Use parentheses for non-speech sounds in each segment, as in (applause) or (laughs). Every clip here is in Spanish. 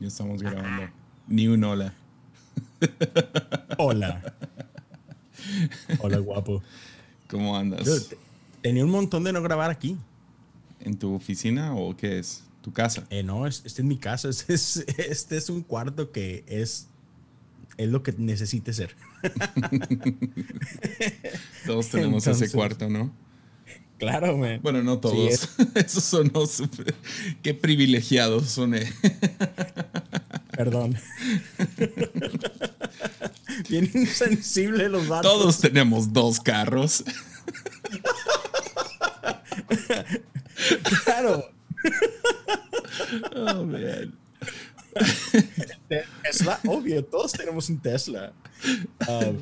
Ya estamos grabando. Ni un hola. Hola. Hola, guapo. ¿Cómo andas? Dude, tenía un montón de no grabar aquí. ¿En tu oficina o qué es? ¿Tu casa? Eh, no, es- este es mi casa. (laughs) Este es, este es un cuarto que es, es lo que necesite ser. (laughs) Todos tenemos ese cuarto, ¿no? Claro, man. Bueno, no todos. Sí, (laughs) Esos son los super- Qué privilegiados son. eh. Perdón. (laughs) Bien insensible los vatos. Todos tenemos dos carros. Claro. Oh, man. Tesla, obvio, todos tenemos un Tesla. Um,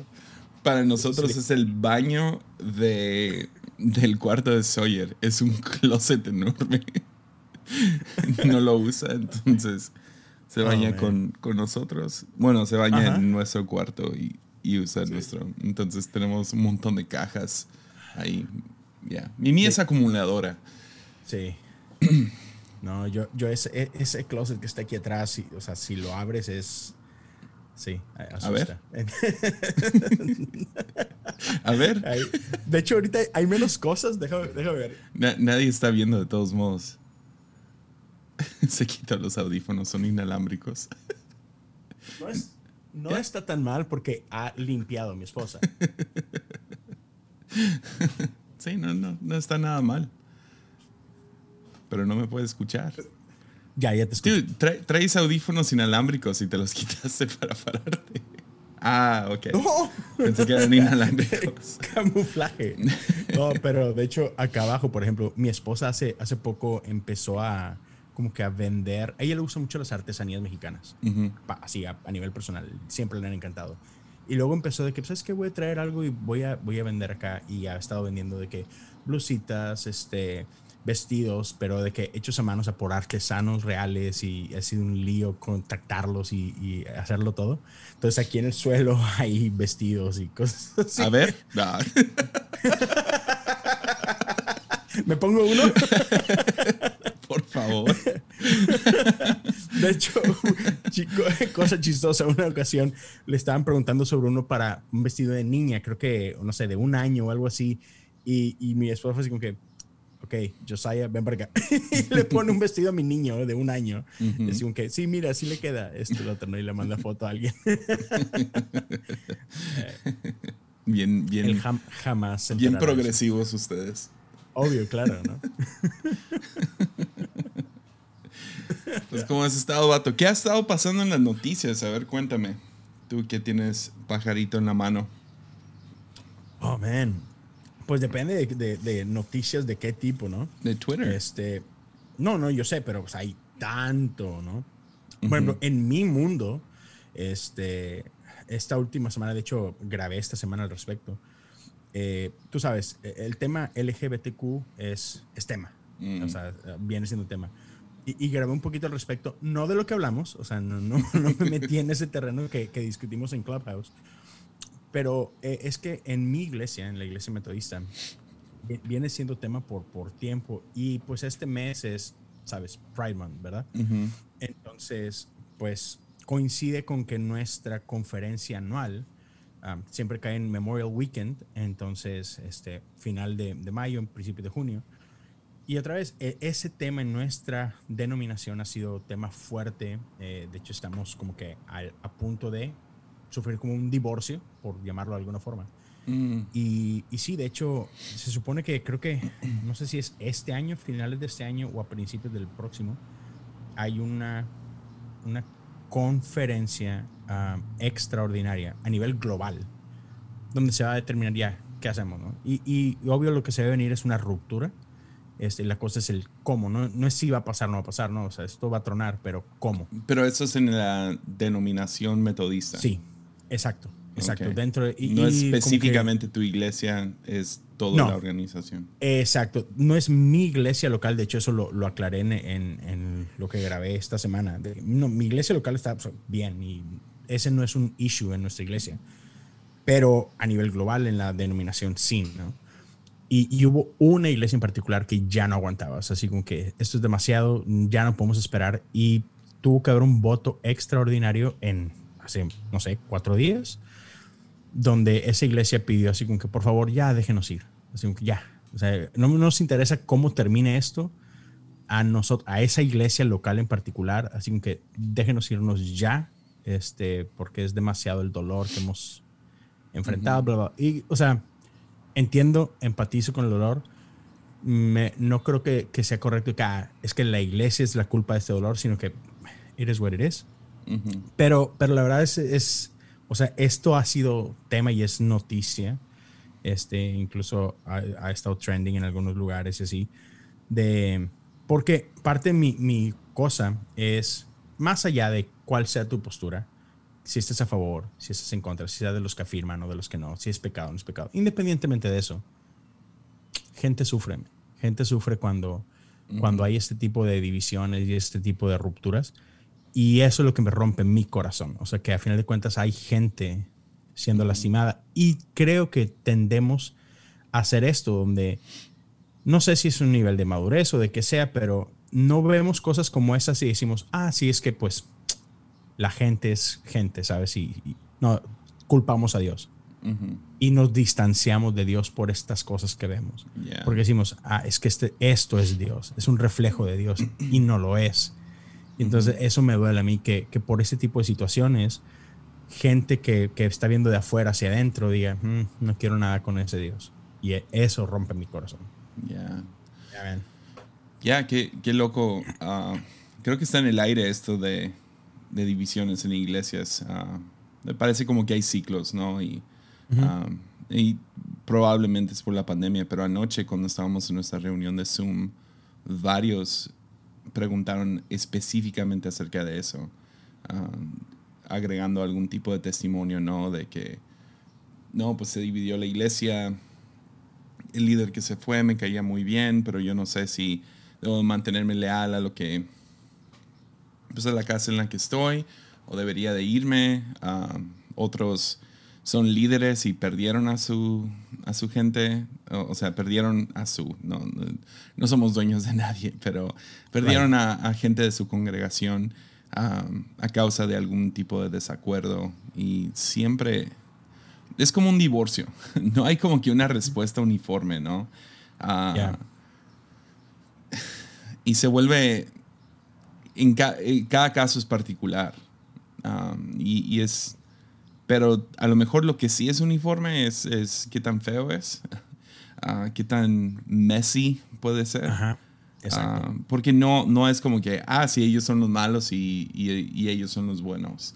Para nosotros es el baño de, del cuarto de Sawyer. Es un closet enorme. No lo usa, entonces se Oh, baña man. con, con nosotros. Bueno, se baña Ajá. en nuestro cuarto y, y usa nuestro. Entonces tenemos un montón de cajas ahí. Ya. Y ni es acumuladora. Sí. (clears throat) No, yo, yo ese, e- ese closet que está aquí atrás, sí, o sea, si lo abres es... Sí, a- ver. asusta. (laughs) A ver, de hecho, ahorita hay menos cosas, déjame, déjame ver. na- nadie está viendo de todos modos. (laughs) Se quita los audífonos, son inalámbricos. No, es- no está tan mal porque ha limpiado mi esposa. (laughs) Sí, no, no, no está nada mal. Pero no me puede escuchar. Ya, ya te escucho. Dude, tra- traes audífonos inalámbricos y te los (laughs) quitaste para pararte. Ah, ok. ¡No! Pensé que eran inalámbricos. (laughs) Camuflaje. No, pero de hecho, acá abajo, por ejemplo, mi esposa hace, hace poco empezó a como que a vender. A ella le gustan mucho las artesanías mexicanas. Así a, a nivel personal, siempre le han encantado. Y luego empezó de que, ¿sabes qué? Voy a traer algo y voy a, voy a vender acá. Y ha estado vendiendo de que blusitas, este, vestidos, pero de que hechos a manos a por artesanos reales y ha sido un lío contactarlos y, y hacerlo todo. Entonces aquí en el suelo (laughs) hay vestidos y cosas así. A ver. Ah. (laughs) ¿Me pongo uno? (laughs) Por favor. De hecho, chico, cosa chistosa, una ocasión le estaban preguntando sobre uno para un vestido de niña, creo que, no sé, de un año o algo así. Y, y mi esposa fue así como que, ok, Josiah, ven para acá. (laughs) y le pone un vestido a mi niño de un año. Como que, sí, mira, así le queda esto, lo otro, ¿no? Y le manda foto a alguien. (laughs) Bien, Él bien, jam- jamás se bien progresivos ustedes. Obvio, claro, ¿no? (laughs) Pues, ¿cómo has estado, vato? ¿Qué ha estado pasando en las noticias? A ver, cuéntame. Tú que tienes pajarito en la mano. Oh, man. Pues depende de, de- de noticias de qué tipo, ¿no? De Twitter. Este, no, no, yo sé, pero pues, hay tanto, ¿no? Por ejemplo, en mi mundo, este, esta última semana, de hecho, grabé esta semana al respecto. Eh, tú sabes, eh, el tema LGBTQ es, es tema, Mm. o sea, viene siendo tema. Y, y grabé un poquito al respecto, no de lo que hablamos, o sea, no, no, (laughs) no me metí en ese terreno que, que discutimos en Clubhouse, pero eh, es que en mi iglesia, en la iglesia metodista, vi- viene siendo tema por, por tiempo y pues este mes es, sabes, Pride Month, ¿verdad? Ujú. Entonces, pues coincide con que nuestra conferencia anual um, siempre cae en Memorial Weekend, entonces, este, final de, de mayo, en principio de junio. Y otra vez, e- ese tema en nuestra denominación ha sido tema fuerte. eh, de hecho, estamos como que al- a punto de sufrir como un divorcio, por llamarlo de alguna forma. Mm. Y, y sí, de hecho, se supone que creo que, (clears throat) no sé si es este año, finales de este año o a principios del próximo, hay una, una conferencia ah, extraordinaria a nivel global, donde se va a determinar ya qué hacemos, ¿no? Y, y obvio lo que se debe venir es una ruptura. Este, la cosa es el cómo, ¿no? No es si va a pasar, no va a pasar, no, o sea, esto va a tronar, pero cómo. Pero eso es en la denominación metodista. Sí, exacto, exacto. Dentro de- y- no y como que- específicamente tu iglesia, es toda No. la organización. Exacto. No es mi iglesia local, de hecho eso lo, lo aclaré en, en- en lo que grabé esta semana. De- no, mi iglesia local está bien y ese no es un issue en nuestra iglesia. Pero a nivel global en la denominación sí, ¿no? Y, y hubo una iglesia en particular que ya no aguantaba. O sea, así como que esto es demasiado, ya no podemos esperar. Y tuvo que haber un voto extraordinario en hace, no sé, cuatro días, donde esa iglesia pidió así como que por favor ya déjenos ir. Así como que ya. O sea, no nos interesa cómo termine esto a nosotros, a esa iglesia local en particular, así como que déjenos irnos ya, este, porque es demasiado el dolor que hemos enfrentado, bla, bla. Y, o sea, entiendo, empatizo con el dolor. Me, no creo que, que sea correcto que ah, es que la iglesia es la culpa de este dolor, sino que it is what it is. Pero, pero la verdad es, es, o sea, esto ha sido tema y es noticia. Este, incluso ha, ha estado trending en algunos lugares y así. De, porque parte de mi, mi cosa es, más allá de cuál sea tu postura, si estás a favor, si estás en contra, si sea de los que afirman o de los que no, si es pecado o no es pecado. Independientemente de eso, gente sufre. Gente sufre cuando, cuando hay este tipo de divisiones y este tipo de rupturas. Y eso es lo que me rompe mi corazón. O sea, que a final de cuentas hay gente siendo lastimada. Y creo que tendemos a hacer esto, donde no sé si es un nivel de madurez o de que sea, pero no vemos cosas como esas y decimos, ah, sí, es que pues la gente es gente, ¿sabes? Y, no, culpamos a Dios. Y nos distanciamos de Dios por estas cosas que vemos. Porque decimos, ah, es que este, esto es Dios, es un reflejo de Dios y no lo es. Y entonces eso me duele a mí, que, que por ese tipo de situaciones, gente que, que, está viendo de afuera hacia adentro diga, mm, no quiero nada con ese Dios. Y eso rompe mi corazón. Ya. Ya, qué, qué, loco. Ah, creo que está en el aire esto de, de divisiones en iglesias. Uh, me parece como que hay ciclos, ¿no? Y, ah, y, probablemente es por la pandemia, pero anoche cuando estábamos en nuestra reunión de Zoom, varios preguntaron específicamente acerca de eso, agregando algún tipo de testimonio, ¿no? De que, no, pues se dividió la iglesia el líder que se fue me caía muy bien, pero yo no sé si debo mantenerme leal a lo que, pues a la casa en la que estoy, o debería de irme. otros son líderes y perdieron a su, a su gente, o, sea, perdieron a su, no, no, somos dueños de nadie, pero perdieron a, gente de su congregación a causa de algún tipo de desacuerdo y siempre es como un divorcio. (laughs) No hay como que una respuesta uniforme, ¿no? Ah, y se vuelve, en eh, cada caso es particular. y, es, pero a lo mejor lo que sí es uniforme es, es qué tan feo es, uh, (laughs) qué tan messy puede ser. Ajá. Ah, porque no, no es como que, ah, sí, ellos son los malos y, y ellos son los buenos.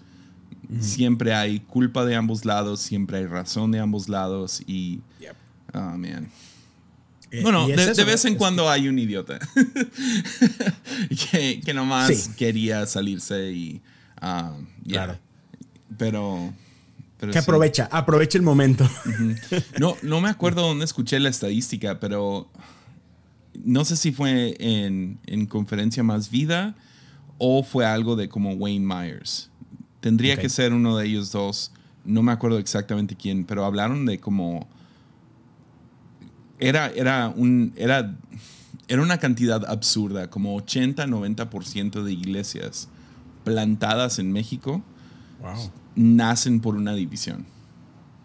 Siempre hay culpa de ambos lados, siempre hay razón de ambos lados y... Oh, man. Eh, bueno, de, vez en cuando hay un idiota (laughs) que, que, nomás quería salirse y... Um, Claro. Pero... que aprovecha, aprovecha el momento. no, no me acuerdo dónde escuché la estadística, pero no sé si fue en, en Conferencia Más Vida o fue algo de como Wayne Myers Tendría que ser uno de ellos dos. No me acuerdo exactamente quién, pero hablaron de como. Era, era, un, era, era una cantidad absurda, como 80-90% de iglesias plantadas en México nacen por una división.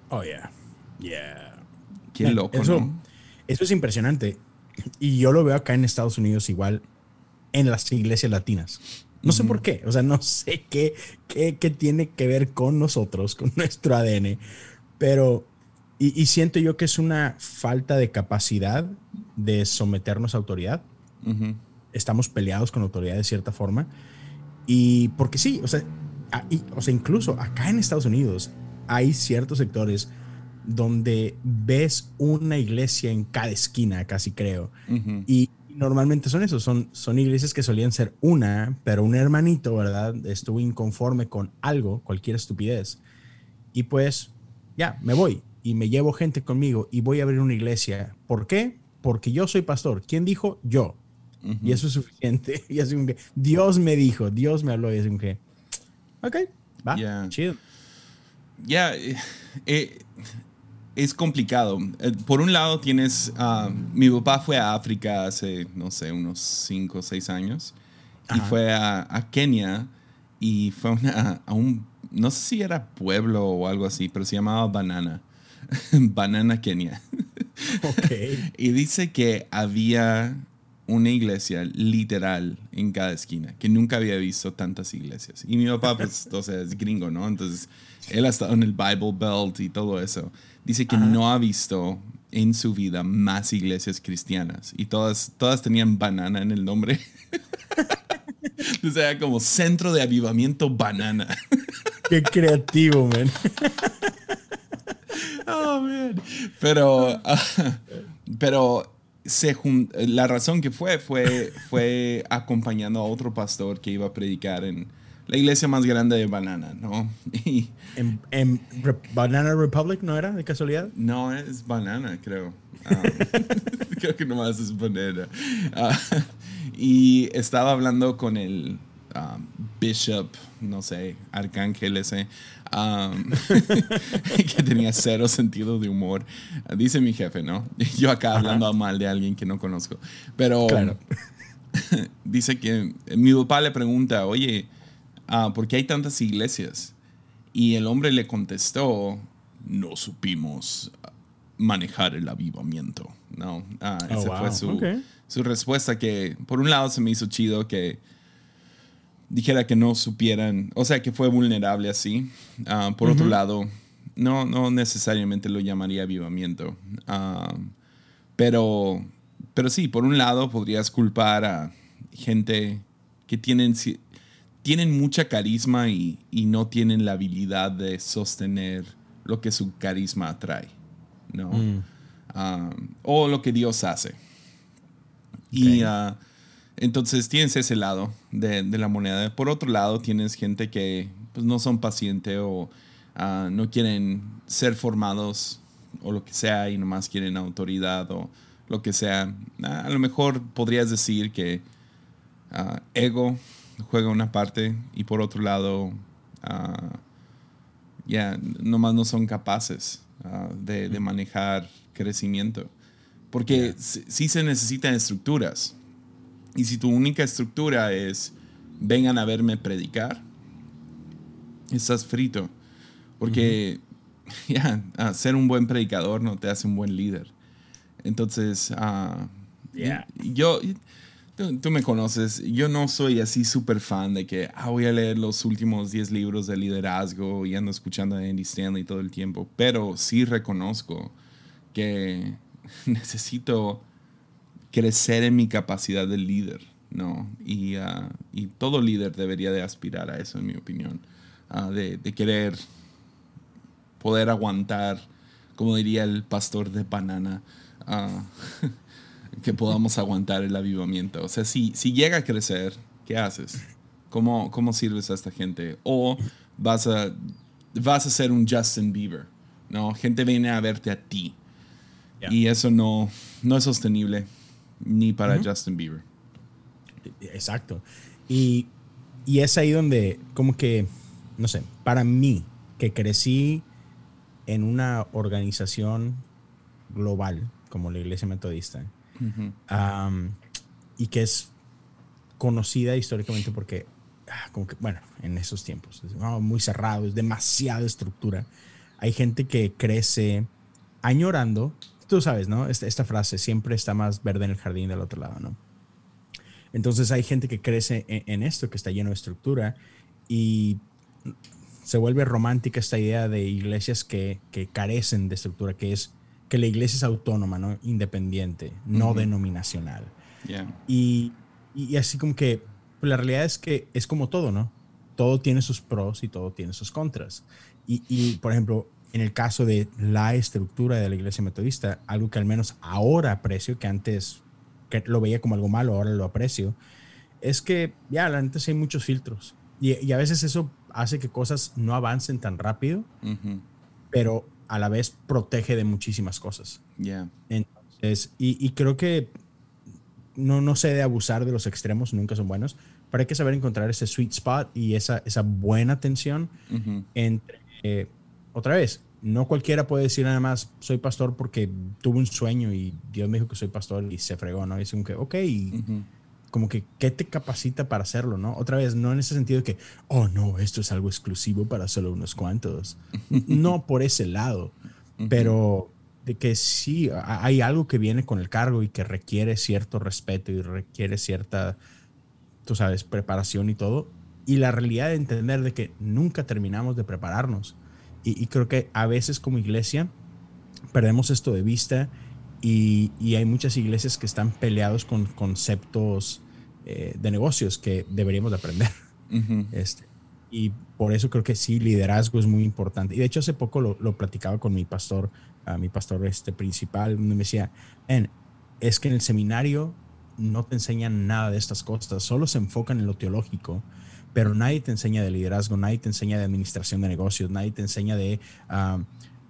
Oh, yeah. Yeah. Qué loco, eso, ¿no? Eso es impresionante. Y yo lo veo acá en Estados Unidos igual en las iglesias latinas. No sé por qué, o sea, no sé qué, qué, qué, tiene que ver con nosotros, con nuestro ADN, pero, y, siento yo que es una falta de capacidad de someternos a autoridad. Estamos peleados con autoridad de cierta forma. Y porque sí, o sea, o sea, incluso acá en Estados Unidos hay ciertos sectores donde ves una iglesia en cada esquina, casi creo. Y normalmente son esos, son, son iglesias que solían ser una, pero un hermanito, ¿verdad? Estuvo inconforme con algo, cualquier estupidez. Y pues, ya, me voy y me llevo gente conmigo y voy a abrir una iglesia. ¿Por qué? Porque yo soy pastor. ¿Quién dijo? Yo. Y eso es suficiente. (laughs) Y así que Dios me dijo, Dios me habló y así que, ok, va, chido. Ya, eh, eh es complicado. Eh, por un lado tienes, ah, mi papá fue a África hace, no sé, unos 5 o 6 años y fue a, a, Kenia y fue una, a un, no sé si era pueblo o algo así, pero se llamaba Banana. (laughs) Banana Kenia. Okay. (laughs) y dice que había una iglesia literal en cada esquina, que nunca había visto tantas iglesias. Y mi papá, pues, (laughs) sea, es gringo, ¿no? Entonces, él ha estado en el Bible Belt y todo eso. Dice que no ha visto en su vida más iglesias cristianas y todas, todas tenían banana en el nombre. (laughs) o sea, como centro de avivamiento banana. Qué creativo, man. (laughs) oh, man. Pero, pero se la razón que fue, fue fue acompañando a otro pastor que iba a predicar en la iglesia más grande de Banana, ¿no? (laughs) Y, ¿En, Banana Republic no era de casualidad? No, es Banana, creo. Ah, (laughs) creo que nomás es Banana. Ah, y estaba hablando con el um, Bishop, no sé, Arcángel ese, um, (laughs) que tenía cero sentido de humor. Dice mi jefe, ¿no? (laughs) Yo acá hablando mal de alguien que no conozco. Pero (laughs) dice que mi papá le pregunta, oye, uh, ¿por qué hay tantas iglesias? Y el hombre le contestó, no supimos manejar el avivamiento. No, ah, oh, esa fue su, su respuesta que por un lado se me hizo chido que dijera que no supieran, o sea, que fue vulnerable así. Ah, por otro lado, no, no necesariamente lo llamaría avivamiento. Ah, pero, pero sí, por un lado podrías culpar a gente que tienen, tienen mucha carisma y, y no tienen la habilidad de sostener lo que su carisma atrae, ¿no? Mm. Ah, o lo que Dios hace. Y entonces tienes ese lado de, la moneda. Por otro lado, tienes gente que pues, no son pacientes o ah, no quieren ser formados o lo que sea y nomás quieren autoridad o lo que sea. Ah, a lo mejor podrías decir que ah, ego juega una parte y por otro lado, ya, nomás no son capaces de, manejar crecimiento. Porque sí se necesitan estructuras y si tu única estructura es vengan a verme predicar, estás frito. Porque (laughs) ya, ser un buen predicador no te hace un buen líder. Entonces, uh, yo, tú, me conoces, yo no soy así súper fan de que ah, voy a leer los últimos 10 libros de liderazgo y ando escuchando a Andy Stanley todo el tiempo, pero sí reconozco que (laughs) necesito crecer en mi capacidad de líder, ¿no? Y, ah, y todo líder debería de aspirar a eso, en mi opinión, uh, de, de, querer poder aguantar, como diría el pastor de banana, uh, (laughs) que podamos aguantar el avivamiento. O sea, si, si llega a crecer, ¿qué haces? ¿Cómo, ¿Cómo sirves a esta gente? O vas a, vas a ser un Justin Bieber, ¿no? Gente viene a verte a ti. Y eso no, no es sostenible ni para Justin Bieber. Exacto. Y, y, es ahí donde, como que, no sé, para mí, que crecí en una organización global como la Iglesia Metodista, y que es conocida históricamente porque, ah, como que, bueno, en esos tiempos, es muy cerrado, es demasiada estructura. Hay gente que crece añorando tú sabes, ¿no? Esta, esta, frase, siempre está más verde en el jardín del otro lado, ¿no? Entonces hay gente que crece en, esto, que está lleno de estructura, y se vuelve romántica esta idea de iglesias que, que carecen de estructura, que es que la iglesia es autónoma, ¿no? Independiente, no denominacional. Y, y, así como que pues, la realidad es que es como todo, ¿no? Todo tiene sus pros y todo tiene sus contras. Y, y por ejemplo, en el caso de la estructura de la iglesia metodista, algo que al menos ahora aprecio, que antes que lo veía como algo malo, ahora lo aprecio, es que ya, la neta, sí hay muchos filtros. Y, a veces eso hace que cosas no avancen tan rápido, pero a la vez protege de muchísimas cosas. Yeah. Entonces, y, creo que no, no se debe abusar de los extremos, nunca son buenos, pero hay que saber encontrar ese sweet spot y esa, esa buena tensión entre eh, otra vez, no cualquiera puede decir nada más, soy pastor porque tuve un sueño y Dios me dijo que soy pastor y se fregó, ¿no? Y es como que, ok, como que, ¿qué te capacita para hacerlo, no? Otra vez, no en ese sentido de que, oh, no, esto es algo exclusivo para solo unos cuantos. (laughs) no por ese lado, pero de que sí, hay algo que viene con el cargo y que requiere cierto respeto y requiere cierta, tú sabes, preparación y todo. Y la realidad de entender de que nunca terminamos de prepararnos. Y, y creo que a veces como iglesia perdemos esto de vista y, hay muchas iglesias que están peleados con conceptos eh, de negocios que deberíamos de aprender. este, y por eso creo que sí, liderazgo es muy importante. Y de hecho hace poco lo, lo platicaba con mi pastor, a mi pastor este principal, me decía, es que en el seminario no te enseñan nada de estas cosas, solo se enfocan en lo teológico, pero nadie te enseña de liderazgo, nadie te enseña de administración de negocios, nadie te enseña de... Ah,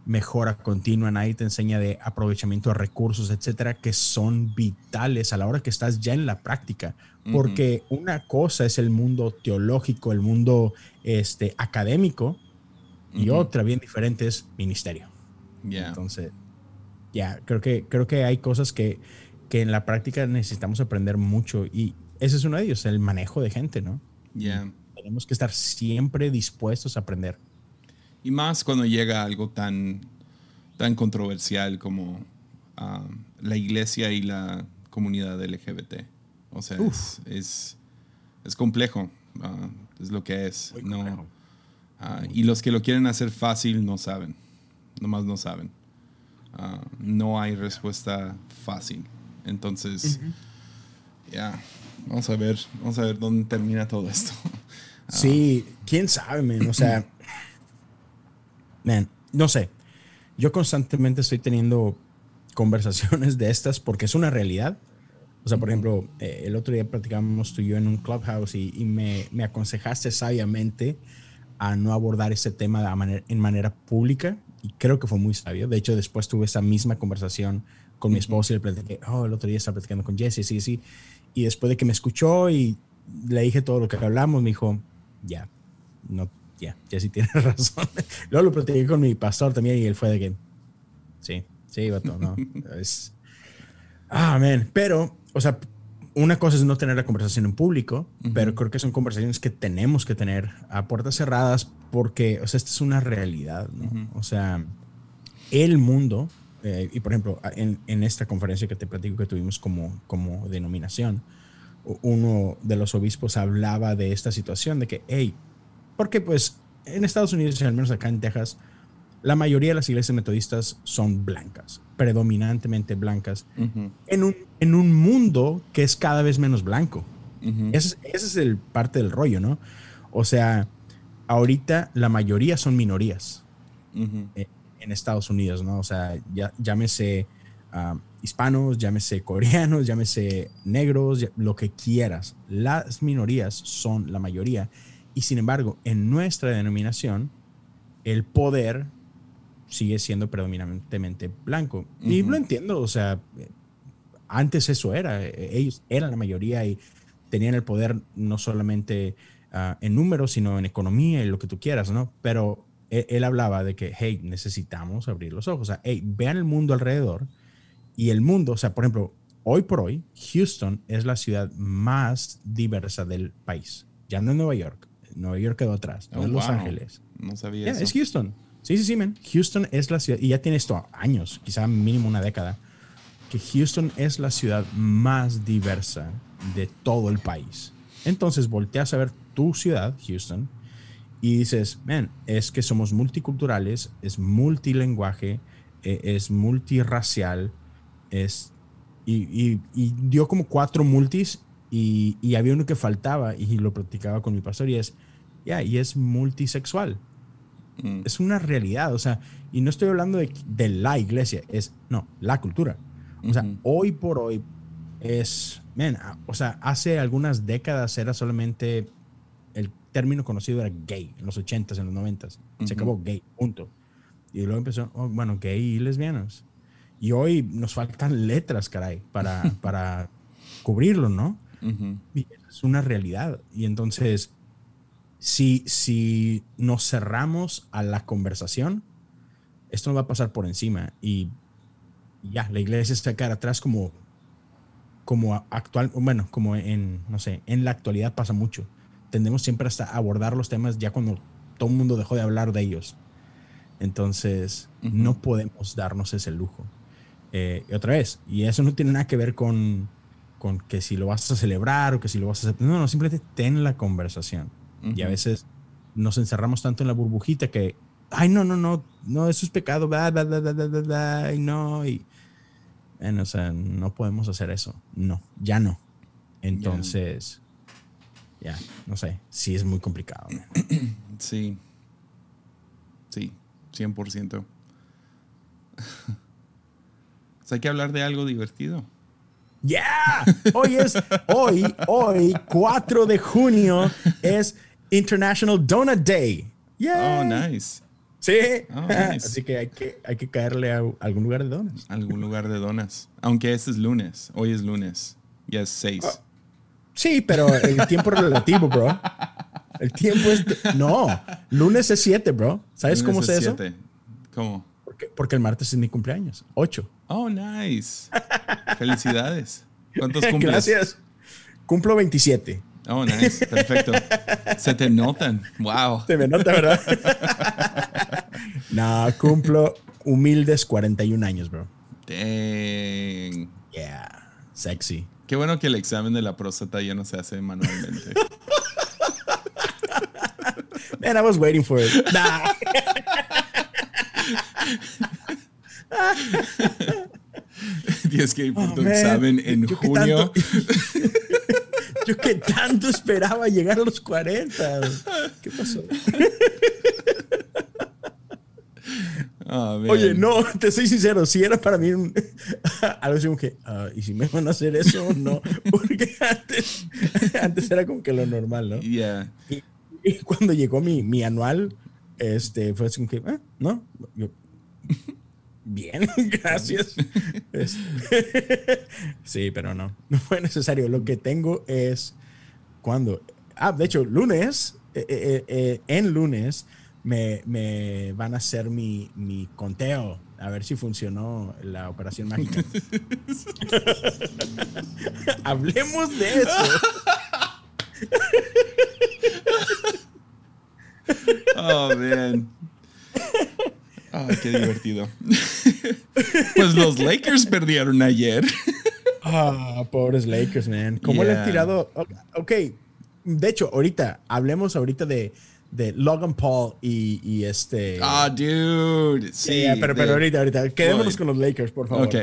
mejora continua, nadie te enseña de aprovechamiento de recursos, etcétera, que son vitales a la hora que estás ya en la práctica. Porque una cosa es el mundo teológico, el mundo este, académico, y otra bien diferente es ministerio. Entonces, ya, creo, que, creo que hay cosas que, que en la práctica necesitamos aprender mucho y ese es uno de ellos, el manejo de gente, ¿no? Ya. Tenemos que estar siempre dispuestos a aprender. Y más cuando llega algo tan, tan controversial como ah, la iglesia y la comunidad LGBT. O sea, es, es, complejo. Ah, es lo que es. No, ah, y los que lo quieren hacer fácil no saben. Nomás no saben. no hay respuesta fácil. Entonces, ya, vamos a ver, vamos a ver dónde termina todo esto. (laughs) Sí, quién sabe, man. O sea, (coughs) no sé. Yo constantemente estoy teniendo conversaciones de estas porque es una realidad. O sea, por ejemplo, eh, el otro día platicábamos tú y yo en un clubhouse y, me, me, aconsejaste sabiamente a no abordar ese tema de manera, en manera pública y creo que fue muy sabio. De hecho, después tuve esa misma conversación con mi esposa y le platiqué, oh, el otro día estaba platicando con Jesse, sí, sí. Y después de que me escuchó y le dije todo lo que hablamos, me dijo, ya, no ya, ya sí tienes (laughs) razón. Luego lo platiqué con mi pastor también y él fue de que, sí, sí, vato, no. (laughs) es, ah, man. Pero, o sea, una cosa es no tener la conversación en público, pero creo que son conversaciones que tenemos que tener a puertas cerradas porque, o sea, esta es una realidad, ¿no? O sea, el mundo, eh, y por ejemplo, en, en, esta conferencia que te platico que tuvimos como, como denominación, uno de los obispos hablaba de esta situación de que, hey, porque pues en Estados Unidos, al menos acá en Texas, la mayoría de las iglesias metodistas son blancas, predominantemente blancas, en, un, en un mundo que es cada vez menos blanco. ese, es el parte del rollo, ¿no? O sea, ahorita la mayoría son minorías eh, en, Estados Unidos, ¿no? O sea, ya, llámese ah, hispanos, llámese coreanos, llámese negros, lo que quieras. Las minorías son la mayoría y sin embargo, en nuestra denominación, el poder sigue siendo predominantemente blanco. Y lo entiendo, o sea, antes eso era, ellos eran la mayoría y tenían el poder no solamente ah, en números, sino en economía y lo que tú quieras, ¿no? Pero él, él, hablaba de que, hey, necesitamos abrir los ojos, o sea, hey, vean el mundo alrededor y el mundo, o sea, por ejemplo, hoy por hoy, Houston es la ciudad más diversa del país, ya no es Nueva York. Nueva York quedó atrás, no oh, Los Ángeles. No sabía eso. Es Houston. Sí, sí, sí, man. Houston es la ciudad, y ya tiene esto años, quizá mínimo una década, que Houston es la ciudad más diversa de todo el país. Entonces volteas a ver tu ciudad, Houston, y dices, man, es que somos multiculturales, es multilenguaje, e, es multirracial, es... Y, y, dio como cuatro multis y, y, había uno que faltaba y lo platicaba con mi pastor y es, ya, y es multisexual. Mm. Es una realidad, o sea, y no estoy hablando de, de la iglesia, es, no, la cultura. O sea, hoy por hoy es, man, o sea, hace algunas décadas era solamente término conocido era gay, en los 80s, en los 90s. Se acabó gay, punto. Y luego empezó, oh, bueno, gay y lesbianas. Y hoy nos faltan letras, caray, para, (laughs) para cubrirlo, ¿no? es una realidad. Y entonces, si, si nos cerramos a la conversación, esto nos va a pasar por encima y ya, la iglesia está cara atrás como, como actual, bueno, como en, no sé, en la actualidad pasa mucho. Tendemos siempre hasta abordar los temas ya cuando todo el mundo dejó de hablar de ellos. Entonces, no podemos darnos ese lujo. Eh, y otra vez, y eso no tiene nada que ver con, con que si lo vas a celebrar o que si lo vas a hacer. No, no, simplemente ten la conversación. Y a veces nos encerramos tanto en la burbujita que, ay, no, no, no, no, eso es pecado, bla, bla, bla, bla, bla, bla, y no, y, o sea, no podemos hacer eso, no, ya no. Entonces, ya, no sé, sí es muy complicado. (clears throat) Sí, sí, 100%. (laughs) hay que hablar de algo divertido. Yeah, hoy es, hoy, hoy, 4 de junio, es International Donut Day. Yeah. Oh, nice. Sí. Oh, (laughs) Así que hay, que hay que caerle a algún lugar de donas. Algún lugar de donas. Aunque este es lunes. Hoy es lunes. Ya es 6. Sí, pero el tiempo relativo, bro. El tiempo es. No. Lunes es 7, bro. ¿Sabes cómo es, eso? ¿Cómo? Porque, porque, el martes es mi cumpleaños. 8. Oh, nice. Felicidades. ¿Cuántos (laughs) cumples? Gracias. Cumplo 27. Oh, nice. Perfecto. Se te notan. Wow. Se me nota, ¿verdad? no, cumplo humildes 41 años, bro. Dang. Yeah. Sexy. Qué bueno que el examen de la próstata ya no se hace manualmente. (laughs) Man, I was waiting for it. Nah. (laughs) Tienes que ir por oh, tu examen en junio. (laughs) Yo que tanto esperaba llegar a los 40. ¿Qué pasó? Ah, Oye, no, te soy sincero, si era para mí un, (laughs) algo así como que, uh, ¿y si me van a hacer eso (laughs) no? Porque antes, (laughs) antes era como que lo normal, ¿no? Yeah. Y, cuando llegó mi, mi, anual, este, fue así como que, ah, ¿no? Yo, Bien, gracias. sí, pero no, no fue necesario. Lo que tengo es cuando, ah, de hecho, lunes, eh, eh, eh, en lunes me, me, van a hacer mi, mi conteo a ver si funcionó la operación mágica. (laughs) Hablemos de eso. (laughs) oh, man. Ay, qué divertido. (laughs) pues los Lakers perdieron ayer. Ah, pobres Lakers, man. ¿Cómo le han tirado? Ok, de hecho, ahorita, hablemos ahorita de, de Logan Paul y, este. Ah, dude. Sí, pero, pero ahorita, ahorita. Quedémonos con los Lakers, por favor. Ok.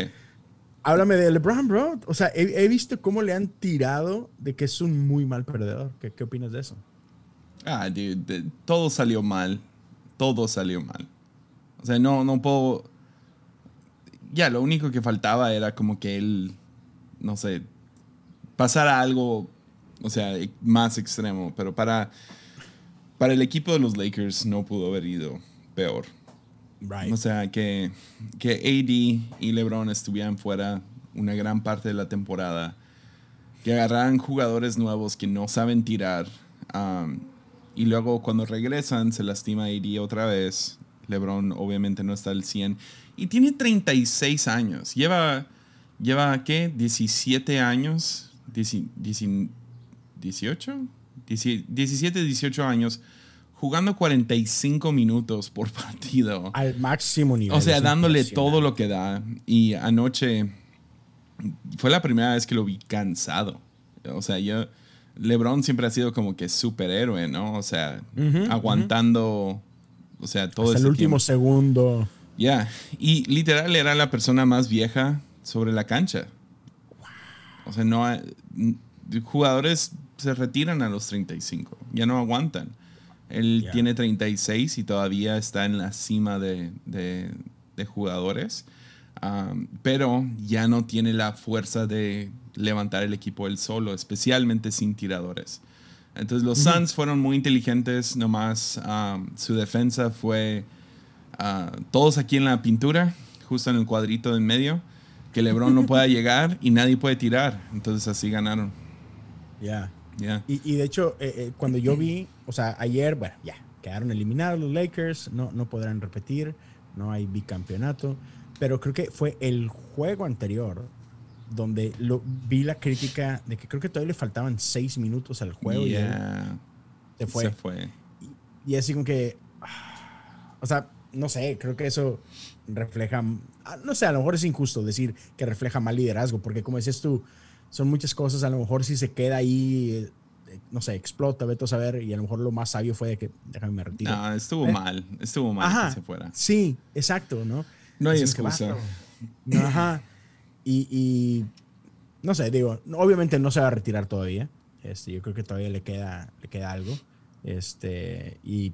Háblame de LeBron, bro. O sea, he, visto cómo le han tirado de que es un muy mal perdedor. ¿Qué, qué opinas de eso? Ah, dude. Todo salió mal. Todo salió mal. O sea, no, no puedo. Ya, lo único que faltaba era como que él, no sé, pasara algo, o sea, más extremo. Pero para, para el equipo de los Lakers no pudo haber ido peor. O sea, que, que AD y LeBron estuvieran fuera una gran parte de la temporada. Que agarraran jugadores nuevos que no saben tirar. Um, y luego cuando regresan se lastima AD otra vez. LeBron obviamente no está al 100. Y tiene 36 años. Lleva, lleva ¿qué? 17 años. 18? 17, 18 años jugando 45 minutos por partido. Al máximo nivel. O sea, dándole todo lo que da. Y anoche fue la primera vez que lo vi cansado. O sea, yo... LeBron siempre ha sido como que superhéroe, ¿no? O sea, aguantando o sea, todo Hasta el último segundo. Ya. Y literal era la persona más vieja sobre la cancha. O sea, no jugadores se retiran a los 35, ya no aguantan. Él tiene 36 y todavía está en la cima de, jugadores, pero ya no tiene la fuerza de levantar el equipo él solo, especialmente sin tiradores. Entonces los Suns fueron muy inteligentes, nomás um, su defensa fue uh, todos aquí en la pintura, justo en el cuadrito de en medio, que LeBron no pueda (laughs) llegar y nadie puede tirar. Entonces así ganaron. Ya. Y, de hecho, eh, eh, cuando yo vi, o sea, ayer, bueno, ya, quedaron eliminados los Lakers, no, no podrán repetir, no hay bicampeonato, pero creo que fue el juego anterior donde lo, vi la crítica de que creo que todavía le faltaban seis minutos al juego y Yeah. se fue. Se fue. Y así como que, ah, o sea, no sé, creo que eso refleja, ah, no sé, a lo mejor es injusto decir que refleja mal liderazgo, porque como decías tú, son muchas cosas, a lo mejor si se queda ahí, eh, no sé, explota, vete a saber, y a lo mejor lo más sabio fue de que, déjame me retiro. No, estuvo ¿Eh? mal. Estuvo mal Ajá, que se fuera. sí, exacto, ¿no? No hay que excusa. No, Ajá. Y, y, no sé, digo, obviamente no se va a retirar todavía. Este, yo creo que todavía le queda, le queda algo. Este, y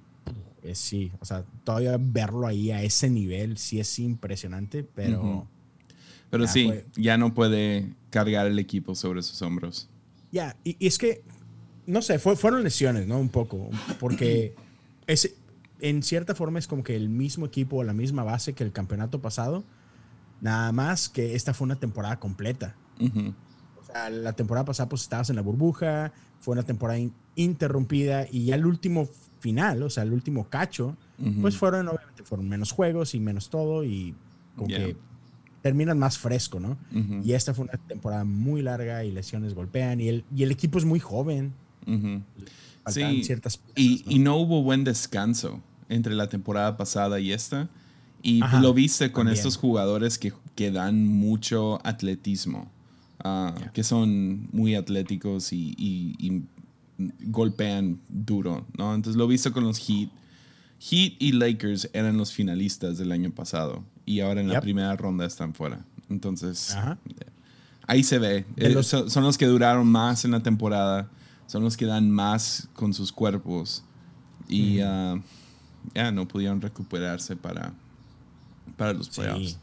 eh, sí, o sea, todavía verlo ahí a ese nivel sí es impresionante, pero. Pero sí, fue. ya no puede cargar el equipo sobre sus hombros. ya, y, y es que, no sé, fue- fueron lesiones, ¿no? Un poco, porque ese, en cierta forma es como que el mismo equipo o la misma base que el campeonato pasado, nada más que esta fue una temporada completa. O sea, la temporada pasada pues estabas en la burbuja, fue una temporada in- interrumpida y ya el último final, o sea, el último cacho, pues fueron obviamente fueron menos juegos y menos todo y como Yeah. que terminan más fresco, ¿no? Y esta fue una temporada muy larga y lesiones golpean y el, y el equipo es muy joven. Sí, ciertas piezas, Y, ¿no? y no hubo buen descanso entre la temporada pasada y esta. Y Ajá, lo viste con también. estos jugadores que, que dan mucho atletismo, Ya. que son muy atléticos y, y- y golpean duro, ¿no? Entonces lo viste con los Heat. Heat y Lakers eran los finalistas del año pasado y ahora en la Yep. primera ronda están fuera. Entonces, Ajá. ahí se ve. Eh, los- son, los que duraron más en la temporada, son los que dan más con sus cuerpos y ah, ya no pudieron recuperarse para, para los playoffs. Sí.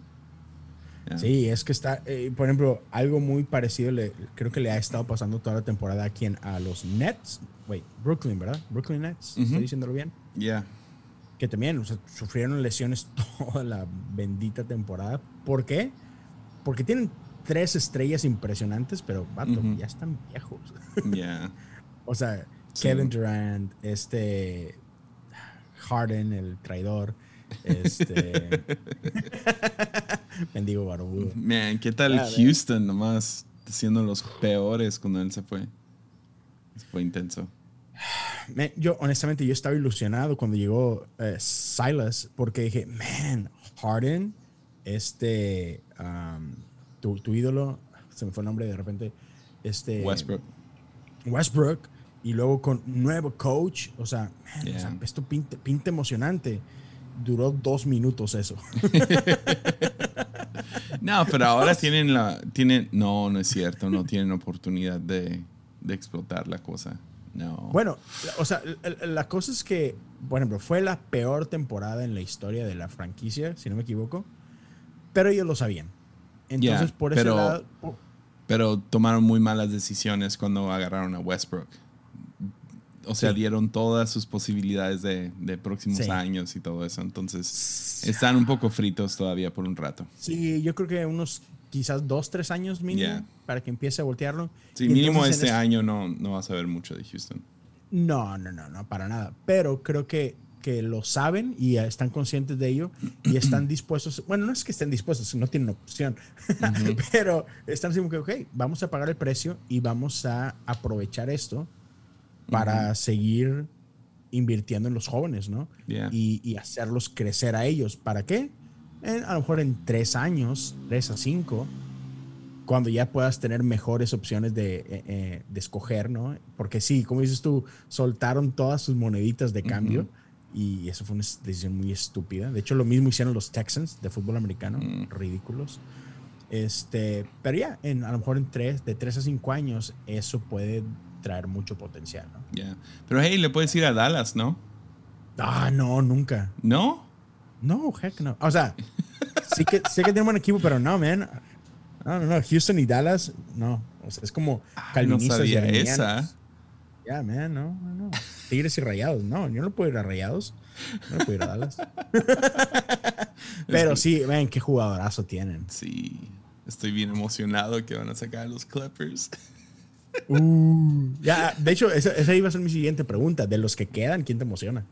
Sí, es que está, eh, por ejemplo, algo muy parecido, le, creo que le ha estado pasando toda la temporada aquí en- a los Nets. Wait, Brooklyn, ¿verdad? Brooklyn Nets, Ujú. estoy diciéndolo bien. Ya. Que también o sea, sufrieron lesiones (laughs) toda la bendita temporada. ¿Por qué? Porque tienen tres estrellas impresionantes, pero vato, ya están viejos. (laughs) Ya. o sea, Sí. Kevin Durant, este Harden, el traidor, este (laughs) mendigo barbudo. Man, ¿qué tal. Houston nomás siendo los peores cuando él se fue? Fue intenso. Man, yo, honestamente, yo estaba ilusionado cuando llegó eh, Silas, porque dije, man, Harden, este, um, tu, tu ídolo, se me fue el nombre de repente, este, Westbrook. Westbrook, y luego con nuevo coach, o sea, man, o Yeah. sea, esto pinta, pinta emocionante. Duró dos minutos eso. (laughs) No, pero ahora tienen la. Tienen, no, no es cierto. No tienen oportunidad de, de explotar la cosa. No. Bueno, o sea, la, la- cosa es que, por ejemplo, fue la peor temporada en la historia de la franquicia, si no me equivoco, pero ellos lo sabían. Entonces, por ese pero- lado, por- Pero tomaron muy malas decisiones cuando agarraron a Westbrook. O sea, Sí. dieron todas sus posibilidades de, de próximos Sí. años y todo eso. Entonces, están un poco fritos todavía por un rato. sí, yo creo que unos quizás dos, tres años mínimo para que empiece a voltearlo. Sí, Y mínimo este es- año no, no vas a ver mucho de Houston. No, no, no, no, para nada. Pero creo que, que lo saben y están conscientes de ello y están (clears throat) dispuestos. Bueno, no es que estén dispuestos, no tienen opción. (laughs) pero están diciendo que, ok, vamos a pagar el precio y vamos a aprovechar esto para seguir invirtiendo en los jóvenes, ¿no? Yeah. Y, y hacerlos crecer a ellos. ¿Para qué? En- a lo mejor en tres años, tres a cinco, cuando ya puedas tener mejores opciones de, eh, eh, de escoger, ¿no? Porque sí, como dices tú, soltaron todas sus moneditas de cambio y eso fue una decisión muy estúpida. De hecho, lo mismo hicieron los Texans de fútbol americano, Mm. ridículos. Este, pero ya, en, a lo mejor en tres, de tres a cinco años, eso puede traer mucho potencial, ¿no? Yeah. Pero hey, le puedes ir a Dallas, ¿no? Ah, no, nunca. ¿No? No, heck no. O sea, sí que, sé que tiene buen equipo, pero no, man. No, no, no. Houston y Dallas, no. O sea, es como Ah, no calvinistas y sabía arminianos. esa. Ya, man, no, no, no. Tigres y rayados. No, yo no puedo ir a rayados. No puedo ir a Dallas. (laughs) pero sí, ven, qué jugadorazo tienen. Sí. Estoy bien emocionado que van a sacar a los Clippers. Uh, ya, de hecho, esa, esa iba a ser mi siguiente pregunta. De los que quedan, ¿quién te emociona?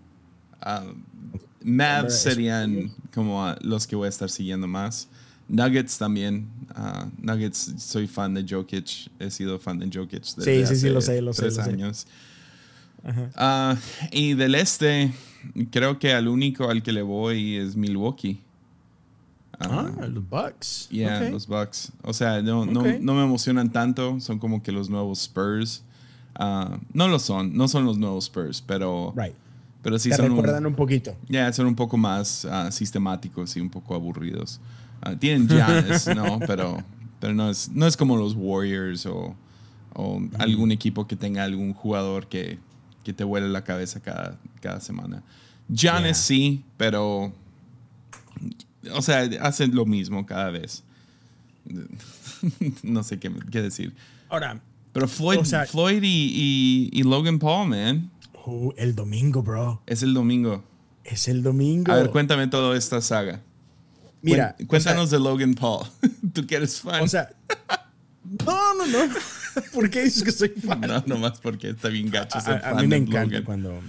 Ah, Mavs serían como ah, los que voy a estar siguiendo más. Nuggets también. Ah, Nuggets, soy fan de Jokic. He sido fan de Jokic desde Sí, sí, hace sí, lo sé, lo sé, tres lo sé. años. Ah, y del este, creo que al único al que le voy es Milwaukee. Ah, los Bucks. Yeah, los Bucks. O sea, no, no, no me emocionan tanto. Son como que los nuevos Spurs. Ah, no lo son. No son los nuevos Spurs, pero, Right. Pero sí Te son un- recuerdan un poquito. ya, son un poco más ah, sistemáticos y un poco aburridos. Ah, tienen Giannis, ¿no? (laughs) Pero, pero no, es, no es como los Warriors o, o algún equipo que tenga algún jugador que, que te huele la cabeza cada, cada semana. Giannis Yeah. sí, pero... O sea, hacen lo mismo cada vez. (laughs) no sé qué, qué decir. Ahora, Pero Floyd, O sea- Floyd y, y- y Logan Paul, man, uh, el domingo, bro. es el domingo. Es el domingo. A ver, cuéntame toda esta saga. Mira, cuéntanos de Logan Paul. (laughs) Tú que eres fan. O sea, no, no, no. (laughs) ¿Por qué dices que soy fan? no, nomás porque está bien gacho A, ser a- a fan mí me encanta Logan. cuando.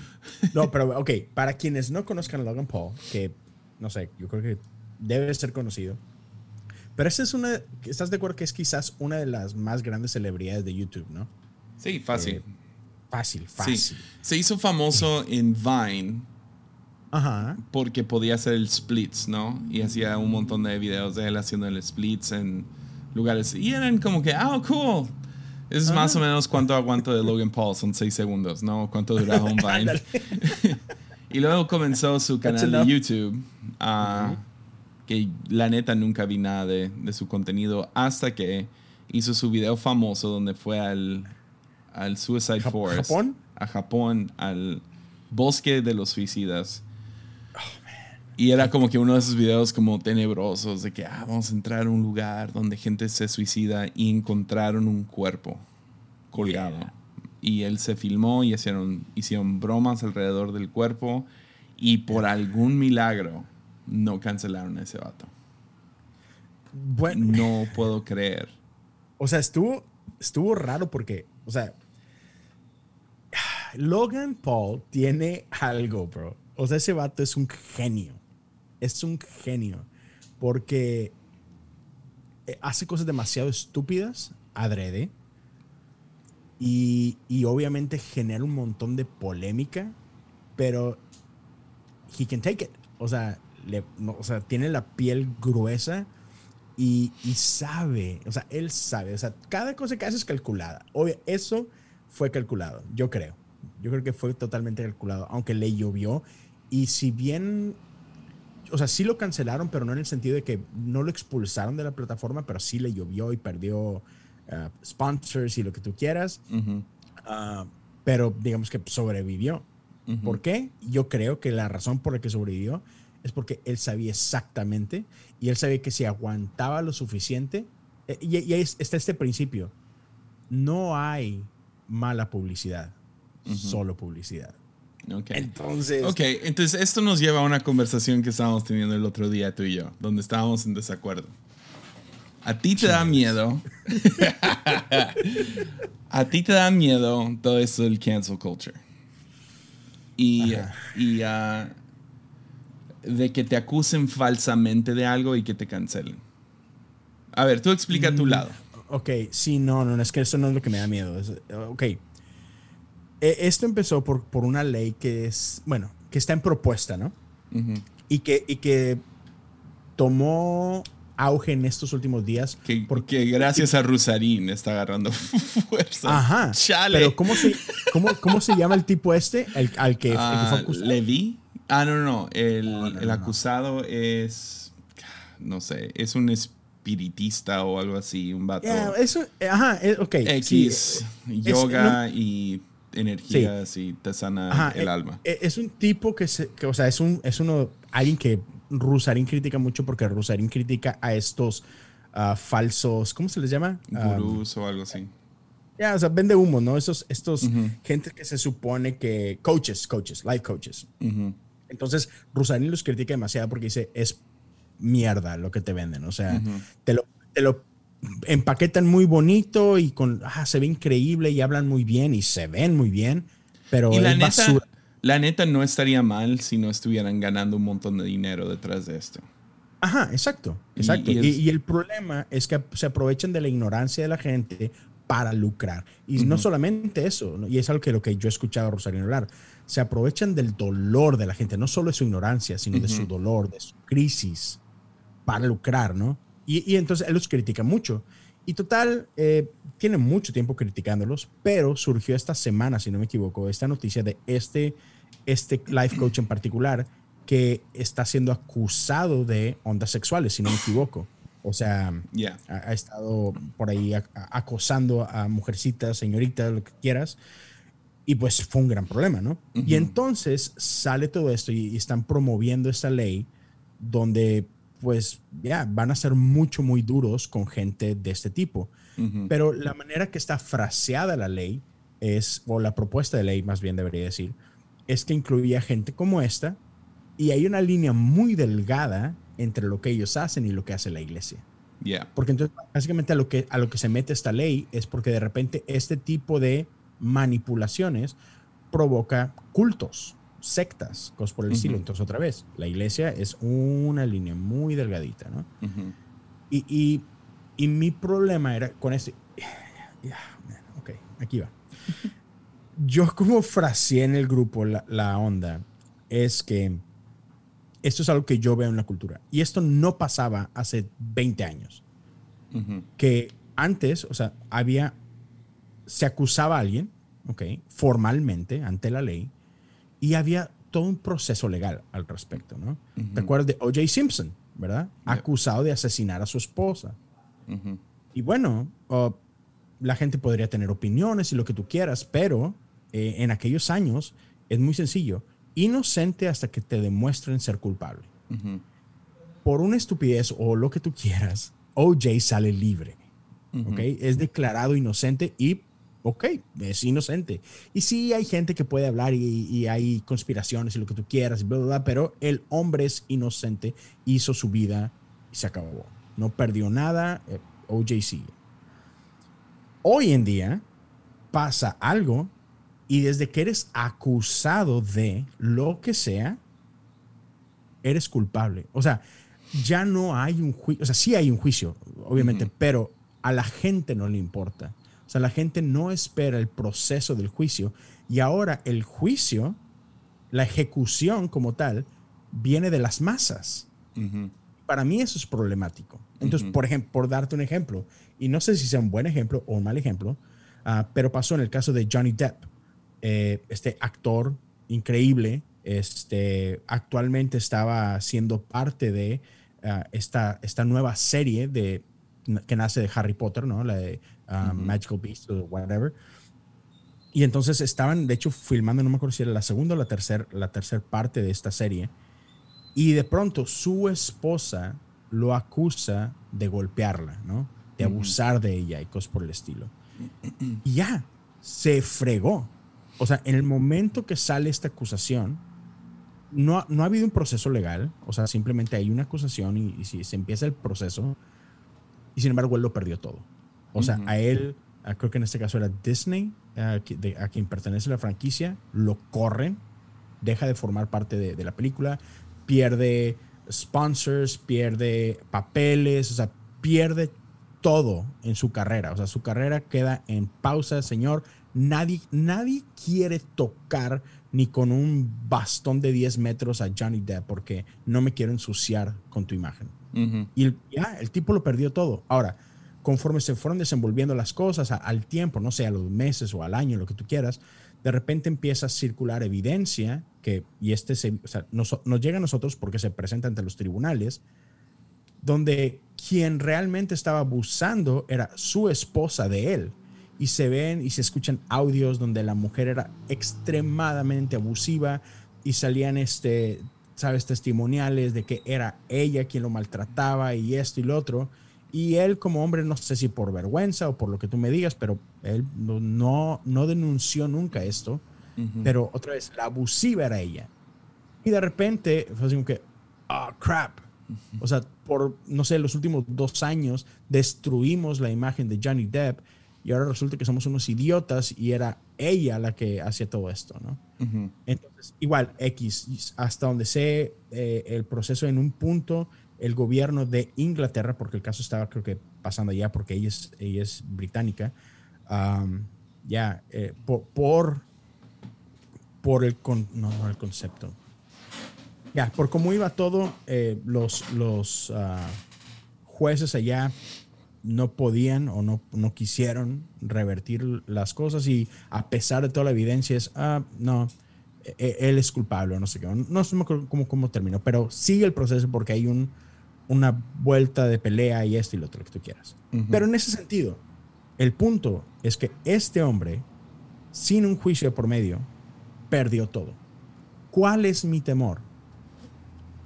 No, pero ok, para quienes no conozcan a Logan Paul, que no sé, yo creo que debe ser conocido. Pero esa es una. ¿Estás de acuerdo que es quizás una de las más grandes celebridades de YouTube, no? Sí, fácil. Eh, Fácil, sí. fácil. Se hizo famoso en Vine Ajá. porque podía hacer el splits, ¿no? Y hacía un montón de videos de él haciendo el splits en lugares. Y eran como que, ah, cool. Es más o menos cuánto aguanto de Logan Paul, son seis segundos, ¿no? Cuánto duraba un (laughs) Vine. (laughs) Y luego comenzó su canal de. YouTube, ah, que la neta nunca vi nada de, de su contenido hasta que hizo su video famoso donde fue al, al Suicide Jap- Forest. ¿Japón? A Japón, al bosque de los suicidas. Oh, Y era como que uno de esos videos como tenebrosos de que ah, vamos a entrar a un lugar donde gente se suicida y encontraron un cuerpo colgado. Y él se filmó y hicieron, hicieron bromas alrededor del cuerpo y por algún milagro no cancelaron a ese vato. Bueno, No puedo creer. O sea, estuvo, estuvo raro porque, o sea, (sighs) Logan Paul tiene algo, bro. O sea, ese vato es un genio. Es un genio. Porque eh, hace cosas demasiado estúpidas, adrede. Y, y obviamente genera un montón de polémica, pero he can take it. O sea, le- o sea tiene la piel gruesa y, y sabe, o sea, él sabe, o sea, cada cosa que hace es calculada. Obvio, eso fue calculado, yo creo. Yo creo que fue totalmente calculado, aunque le llovió. Y si bien, o sea, sí lo cancelaron, pero no en el sentido de que no lo expulsaron de la plataforma, pero sí le llovió y perdió ah, sponsors y lo que tú quieras. Ah, pero digamos que sobrevivió. ujú. ¿Por qué? Yo creo que la razón por la que sobrevivió es porque él sabía exactamente y él sabía que si aguantaba lo suficiente, eh, y, y ahí es- está este principio, no hay mala publicidad, solo publicidad. Ok. Entonces, Ok, entonces esto nos lleva a una conversación que estábamos teniendo el otro día tú y yo, donde estábamos en desacuerdo. A ti te da miedo. (laughs) a ti te da miedo todo esto del cancel culture. Y, y ah, de que te acusen falsamente de algo y que te cancelen. A ver, tú explica Mm. tu lado. Ok, sí, no, no, es que eso no es lo que me da miedo. es- ok. E- Esto empezó por, por una ley que es, bueno, que está en propuesta, ¿no? Y que, y que tomó auge en estos últimos días. Que, porque, que gracias a Rusarín está agarrando (laughs) fuerza. Ajá. Chale. Pero ¿cómo se, cómo, cómo se llama el tipo este? El, al que, el que Ah, fue acusado. Levi. Ah, no, no, no. El, No, no, el no. acusado es. No sé, es un espiritista o algo así, un vato. Yeah, eso, eh, ajá, eh, ok. X, sí, yoga y energías y te sana Ajá, el eh, alma. eh, Es un tipo que, se, que, o sea, es, un, es uno, alguien que Rusarín critica mucho porque Rusarín critica a estos ah, falsos, ¿cómo se les llama? Ah, Gurús o algo así. Ya, o sea, vende humo, ¿no? Esos, estos Ujú. gente que se supone que coaches, coaches, life coaches. Ujú. Entonces, Rusarín los critica demasiado porque dice, es mierda lo que te venden. O sea, te, lo, te lo empaquetan muy bonito y con, ah, se ve increíble y hablan muy bien y se ven muy bien, pero Y la es neta, basura. la neta no estaría mal si no estuvieran ganando un montón de dinero detrás de esto. Ajá, exacto, exacto. Y, el problema es que se aprovechan de la ignorancia de la gente para lucrar. Y no solamente eso, y es algo que, lo que yo he escuchado a Rosario hablar, se aprovechan del dolor de la gente, no solo de su ignorancia, sino de su dolor, de su crisis, para lucrar, ¿no? Y, entonces él los critica mucho. Y total, eh, tiene mucho tiempo criticándolos, pero surgió esta semana, si no me equivoco, esta noticia de este, este life coach en particular que está siendo acusado de ondas sexuales, si no me equivoco. O sea, ha, estado por ahí acosando a mujercitas, señoritas, lo que quieras. Y pues fue un gran problema, ¿no? Y entonces sale todo esto y, están promoviendo esta ley donde pues ya van a ser mucho, muy duros con gente de este tipo. Pero la manera que está fraseada la ley es, o la propuesta de ley más bien debería decir, es que incluía gente como esta, y hay una línea muy delgada entre lo que ellos hacen y lo que hace la iglesia. Porque entonces, básicamente a lo, que, a lo que se mete esta ley es porque de repente este tipo de manipulaciones provoca cultos, sectas, cosas por el estilo. Entonces, otra vez, la iglesia es una línea muy delgadita, ¿no? y, y, mi problema era con este... (sighs) ok, aquí va. (laughs) Yo como fraseé en el grupo la, la onda es que esto es algo que yo veo en la cultura. Y esto no pasaba hace 20 años. Que antes, o sea, había, se acusaba a alguien, ¿ok? Formalmente, ante la ley, y había todo un proceso legal al respecto, ¿no? ¿Te acuerdas de O.J. Simpson, verdad? Acusado de asesinar a su esposa. Y bueno, la gente podría tener opiniones y lo que tú quieras, pero eh, en aquellos años es muy sencillo inocente hasta que te demuestren ser culpable. Por una estupidez o lo que tú quieras, OJ sale libre. Es declarado inocente y, ok, es inocente. Y sí hay gente que puede hablar y, hay conspiraciones y lo que tú quieras, pero el hombre es inocente, hizo su vida y se acabó. No perdió nada, eh, OJ sigue. Hoy en día pasa algo y desde que eres acusado de lo que sea, eres culpable. O sea, ya no hay un juicio, o sea, sí hay un juicio, obviamente, pero a la gente no le importa. O sea, la gente no espera el proceso del juicio y ahora el juicio, la ejecución como tal, viene de las masas. Para mí eso es problemático. Entonces, por ejemplo, por darte un ejemplo, y no sé si sea un buen ejemplo o un mal ejemplo, ah, pero pasó en el caso de Johnny Depp. Eh, este actor increíble, este, actualmente estaba siendo parte de ah, esta, esta nueva serie de, que nace de Harry Potter, ¿no? La de ah, Magical Beasts o whatever. Y entonces estaban, de hecho, filmando, no me acuerdo si era la segunda o la tercera la tercer parte de esta serie. Y de pronto su esposa lo acusa de golpearla, ¿no? De abusar de ella y cosas por el estilo. (clears throat) Y ya, se fregó o sea, en el momento que sale esta acusación, no, no ha habido un proceso legal, o sea, simplemente hay una acusación y, si se empieza el proceso, y sin embargo él lo perdió todo. O sea, a él, creo que en este caso era Disney, a, quien pertenece la franquicia, lo corren, deja de formar parte de, de la película, pierde sponsors, pierde papeles, o sea, pierde todo en su carrera. O sea, su carrera queda en pausa, señor. Nadie, nadie quiere tocar ni con un bastón de 10 metros a Johnny Depp porque no me quiero ensuciar con tu imagen. Y ya, el tipo lo perdió todo. Ahora, conforme se fueron desenvolviendo las cosas al tiempo, no sé, a los meses o al año, lo que tú quieras, de repente empieza a circular evidencia que, y este se, nos, nos llega a nosotros porque se presenta ante los tribunales, donde quien realmente estaba abusando era su esposa de él. Y se ven y se escuchan audios donde la mujer era extremadamente abusiva y salían este sabes testimoniales de que era ella quien lo maltrataba y esto y lo otro y él como hombre no sé si por vergüenza o por lo que tú me digas pero él no no denunció nunca esto. Pero otra vez la abusiva era ella. Y de repente fue así como que oh crap o sea por no sé los últimos dos años destruimos la imagen de Johnny Depp y ahora resulta que somos unos idiotas y era ella la que hacía todo esto, ¿no? Entonces, igual, X, hasta donde sé, eh, el proceso en un punto el gobierno de Inglaterra, porque el caso estaba creo que pasando allá porque ella es, ella es británica, ya, eh, por, por, el, no, el concepto. Ya, por cómo iba todo, eh, los, los ah, jueces allá no podían o no, no quisieron revertir las cosas y a pesar de toda la evidencia es, ah, no, e, e, él es culpable no sé qué. No cómo, cómo terminó, pero sigue el proceso porque hay un, una vuelta de pelea y esto y lo otro que tú quieras. Pero en ese sentido, el punto es que este hombre, sin un juicio por medio, perdió todo. ¿Cuál es mi temor?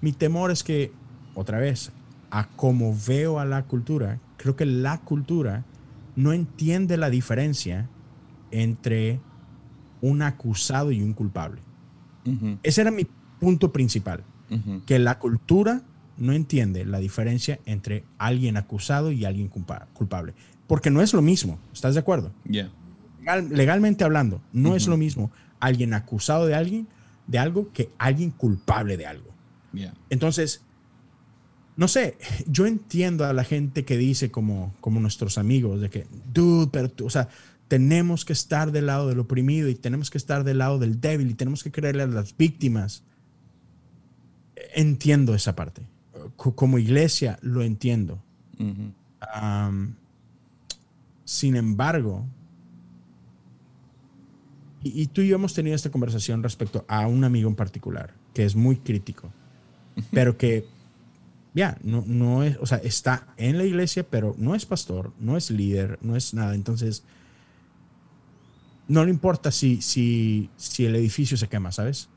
Mi temor es que, otra vez, a como veo a la cultura, creo que la cultura no entiende la diferencia entre un acusado y un culpable. Ese era mi punto principal, que la cultura no entiende la diferencia entre alguien acusado y alguien culpable porque no es lo mismo. ¿Estás de acuerdo? legalmente hablando, no es lo mismo alguien acusado de alguien, de algo, que alguien culpable de algo. Entonces, no sé, (laughs) yo entiendo a la gente que dice como, como nuestros amigos, de que, dude, pero tú, o sea, tenemos que estar del lado del oprimido y tenemos que estar del lado del débil y tenemos que creerle a las víctimas. Entiendo esa parte. Como iglesia lo entiendo. Sin embargo, y, tú y yo hemos tenido esta conversación respecto a un amigo en particular, que es muy crítico, pero que, ya, no, no es, o sea, está en la iglesia, pero no es pastor, no es líder, no es nada. Entonces, no le importa si, si, si el edificio se quema, ¿sabes?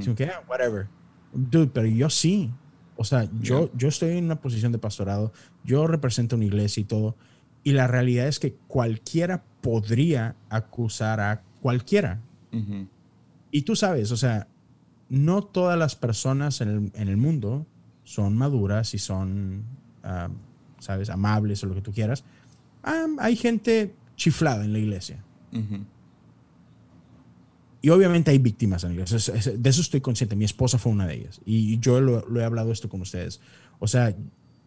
Sino que, ah, whatever. Dude, pero yo sí. O sea, yo, yo estoy en una posición de pastorado, yo represento una iglesia y todo. Y la realidad es que cualquiera podría acusar a cualquiera. Y tú sabes, o sea, no todas las personas en el, mundo son maduras y son, sabes, amables o lo que tú quieras. Hay gente chiflada en la iglesia. Y obviamente hay víctimas en la iglesia. De eso estoy consciente. Mi esposa fue una de ellas. Y yo lo, lo he hablado esto con ustedes. O sea,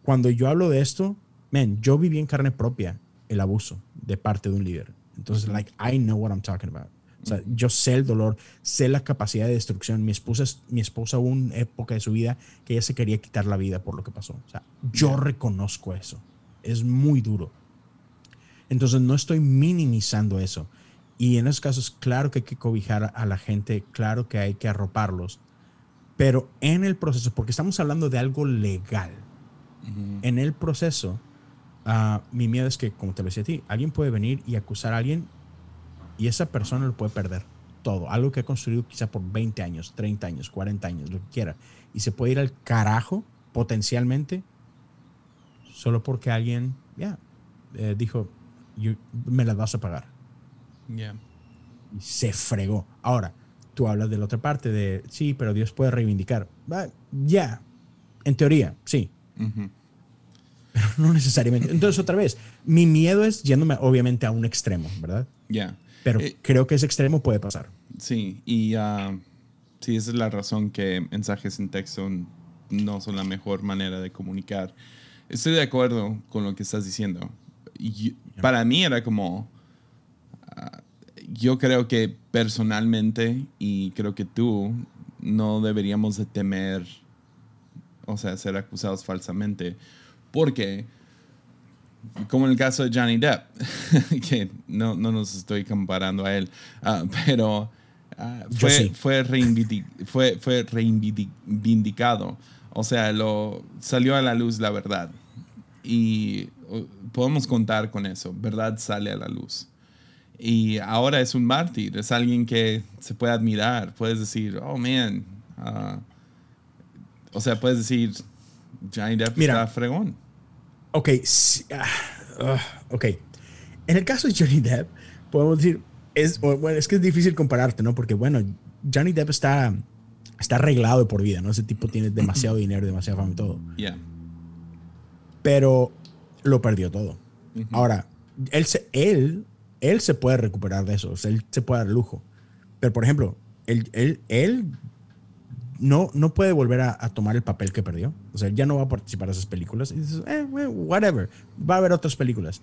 cuando yo hablo de esto, man, yo viví en carne propia el abuso de parte de un líder. Entonces, like, I know what I'm talking about. O sea, yo sé el dolor, sé la capacidad de destrucción. Mi esposa, mi esposa hubo una época de su vida que ella se quería quitar la vida por lo que pasó. O sea, yo reconozco eso. Es muy duro. Entonces, no estoy minimizando eso. Y en esos casos, claro que hay que cobijar a la gente, claro que hay que arroparlos. Pero en el proceso, porque estamos hablando de algo legal, en el proceso, Ah, mi miedo es que, como te lo decía a ti, alguien puede venir y acusar a alguien y esa persona lo puede perder todo. Algo que ha construido quizá por 20 años, 30 años, 40 años, lo que quiera. Y se puede ir al carajo potencialmente solo porque alguien, ya, eh, dijo, me las vas a pagar. Ya. Y se fregó. Ahora, tú hablas de la otra parte, de, sí, pero Dios puede reivindicar. Ya, en teoría, sí pero no necesariamente. Entonces, otra vez, mi miedo es yéndome obviamente a un extremo, ¿verdad? Ya. Pero eh, creo que ese extremo puede pasar. Sí, y uh, sí, esa es la razón que mensajes en texto no son la mejor manera de comunicar. Estoy de acuerdo con lo que estás diciendo. Y Para mí era como, yo creo que personalmente, y creo que tú, no deberíamos de temer, o sea, ser acusados falsamente porque, como en el caso de Johnny Depp, (laughs) que no, no nos estoy comparando a él, ah, pero uh, fue, fue, fue, fue reivindicado. O sea, lo, salió a la luz la verdad. Y podemos contar con eso. Verdad sale a la luz. Y ahora es un mártir, es alguien que se puede admirar. Puedes decir, oh man. Uh, o sea, puedes decir, Johnny Depp está fregón. Ok, ah, ok. En el caso de Johnny Depp, podemos decir, es, bueno, es que es difícil compararte, ¿no? Porque, bueno, Johnny Depp está, está arreglado por vida, ¿no? Ese tipo tiene demasiado (clears throat) dinero, demasiada fama y todo. Yeah. Pero lo perdió todo. Ahora, él se, él, él se puede recuperar de eso, él se puede dar lujo. Pero, por ejemplo, él, él, él no, no puede volver a, tomar el papel que perdió. O sea, ya no va a participar en esas películas. Y dices, eh, whatever. Va a haber otras películas.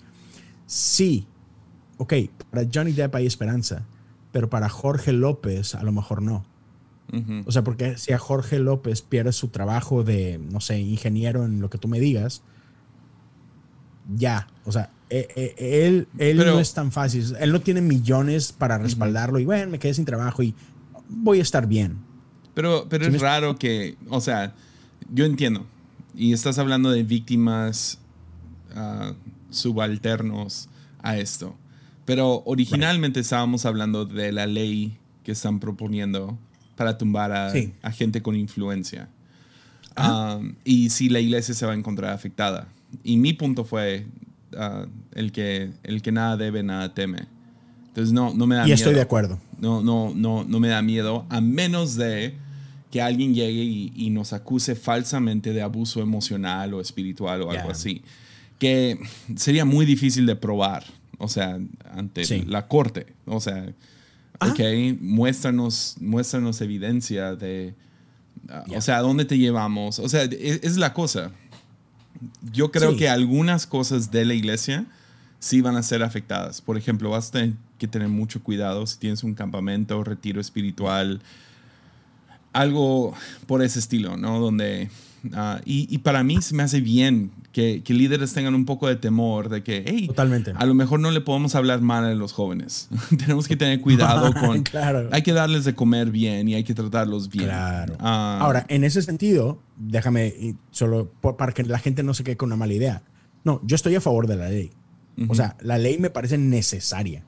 Sí, ok, para Johnny Depp hay esperanza, pero para Jorge López a lo mejor no. O sea, porque si a Jorge López pierde su trabajo de, no sé, ingeniero en lo que tú me digas, ya, o sea, e, e, él, él no es tan fácil. Él no tiene millones para respaldarlo y bueno, me quedé sin trabajo y voy a estar bien. Pero, pero es raro que, o sea, yo entiendo. Y estás hablando de víctimas ah, subalternos a esto. Pero originalmente estábamos hablando de la ley que están proponiendo para tumbar a, gente con influencia. Um, y si la iglesia se va a encontrar afectada. Y mi punto fue uh, el, que, el que nada debe, nada teme. Entonces no, no me da miedo. Y estoy de acuerdo. No, no, no, no me da miedo, a menos de que alguien llegue y, nos acuse falsamente de abuso emocional o espiritual o algo así. Que sería muy difícil de probar, o sea, ante la corte. O sea, Ah. Ok, muéstranos, muéstranos evidencia de, ah, o sea, ¿a dónde te llevamos? O sea, e, es, la cosa. Yo creo que algunas cosas de la iglesia sí van a ser afectadas. Por ejemplo, vas a tener que tener mucho cuidado si tienes un campamento, retiro espiritual, algo por ese estilo, ¿no? Donde Ah, y, para mí se me hace bien que, líderes tengan un poco de temor de que, hey, Totalmente. a lo mejor no le podemos hablar mal a los jóvenes. (laughs) Tenemos que tener cuidado (laughs) con... claro. Hay que darles de comer bien y hay que tratarlos bien. Claro. Ah. Ahora, en ese sentido, déjame, solo para que la gente no se quede con una mala idea. No, yo estoy a favor de la ley. O sea, la ley me parece necesaria.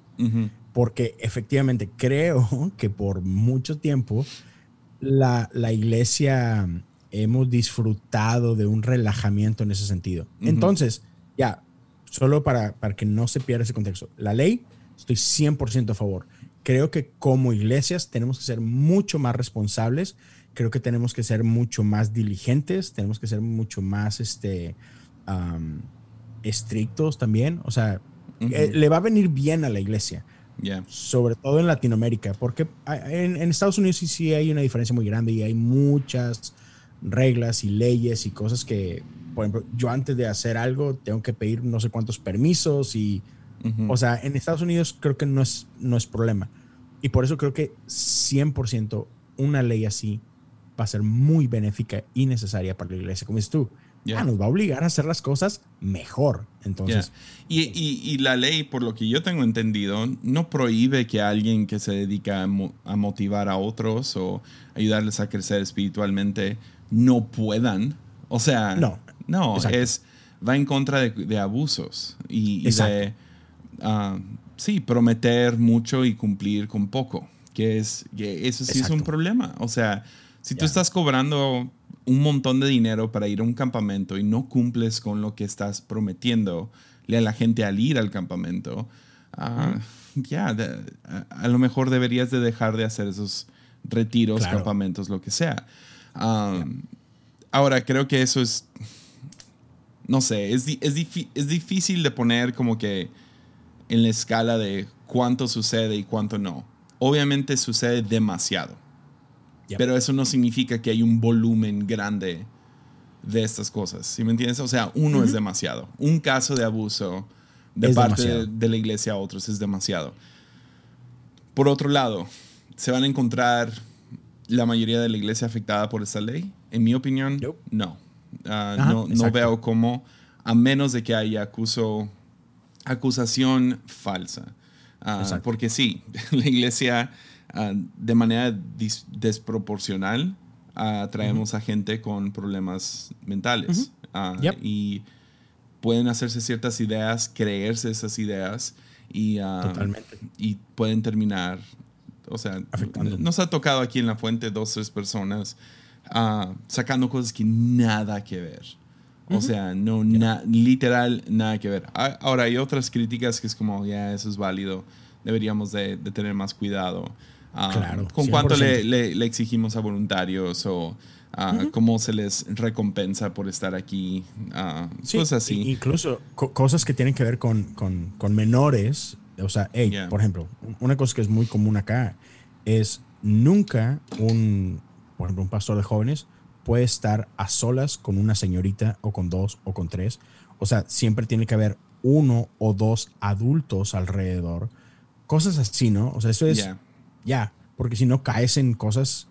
Porque efectivamente creo (laughs) que por mucho tiempo la, la iglesia hemos disfrutado de un relajamiento en ese sentido. Entonces, ya, solo para, para que no se pierda ese contexto, la ley, estoy 100% a favor. Creo que como iglesias tenemos que ser mucho más responsables, creo que tenemos que ser mucho más diligentes, tenemos que ser mucho más este, estrictos también. O sea, eh, le va a venir bien a la iglesia. Sobre todo en Latinoamérica, porque en, en, Estados Unidos sí, sí hay una diferencia muy grande y hay muchas reglas y leyes y cosas que, por ejemplo, yo antes de hacer algo tengo que pedir no sé cuántos permisos y, o sea, en Estados Unidos creo que no es, no es problema. Y por eso creo que 100% una ley así va a ser muy benéfica y necesaria para la iglesia. Como dices tú, ya nos va a obligar a hacer las cosas mejor. Entonces, y, y, la ley, por lo que yo tengo entendido, no prohíbe que alguien que se dedica a, motivar a otros o ayudarles a crecer espiritualmente no puedan. O sea, no, no es va en contra de, abusos y, de ah, sí, prometer mucho y cumplir con poco, que es que eso sí es un problema. O sea, si tú estás cobrando un montón de dinero para ir a un campamento y no cumples con lo que estás prometiendo a la gente al ir al campamento, ah, ya, a, lo mejor deberías de dejar de hacer esos retiros, campamentos, lo que sea. Ahora, creo que eso es, no sé, es, es, es difícil de poner como que en la escala de cuánto sucede y cuánto no. Obviamente sucede demasiado. Pero eso no significa que hay un volumen grande de estas cosas. ¿Sí me entiendes? O sea, uno es demasiado. Un caso de abuso de parte de, la iglesia a otros es demasiado. Por otro lado, se van a encontrar la mayoría de la iglesia afectada por esta ley? En mi opinión, no. Ah, no, no veo cómo, a menos de que haya acuso, acusación falsa. Ah, porque sí, (laughs) la iglesia ah, de manera desproporcional traemos a gente con problemas mentales. Y pueden hacerse ciertas ideas, creerse esas ideas y, y pueden terminar o sea, nos ha tocado aquí en la fuente dos, tres personas uh, sacando cosas que nada que ver. O sea, no, literal, nada que ver. Ahora, hay otras críticas que es como, ya, eso es válido, deberíamos de, tener más cuidado. Uh, claro, con cuánto le, le, exigimos a voluntarios o uh, cómo se les recompensa por estar aquí, sí, cosas así. Incluso cosas que tienen que ver con, con, con menores o sea, hey, por ejemplo, una cosa que es muy común acá es nunca un, por ejemplo, un pastor de jóvenes puede estar a solas con una señorita o con dos o con tres. O sea, siempre tiene que haber uno o dos adultos alrededor. Cosas así, ¿no? O sea, eso es ya, porque si no caes en cosas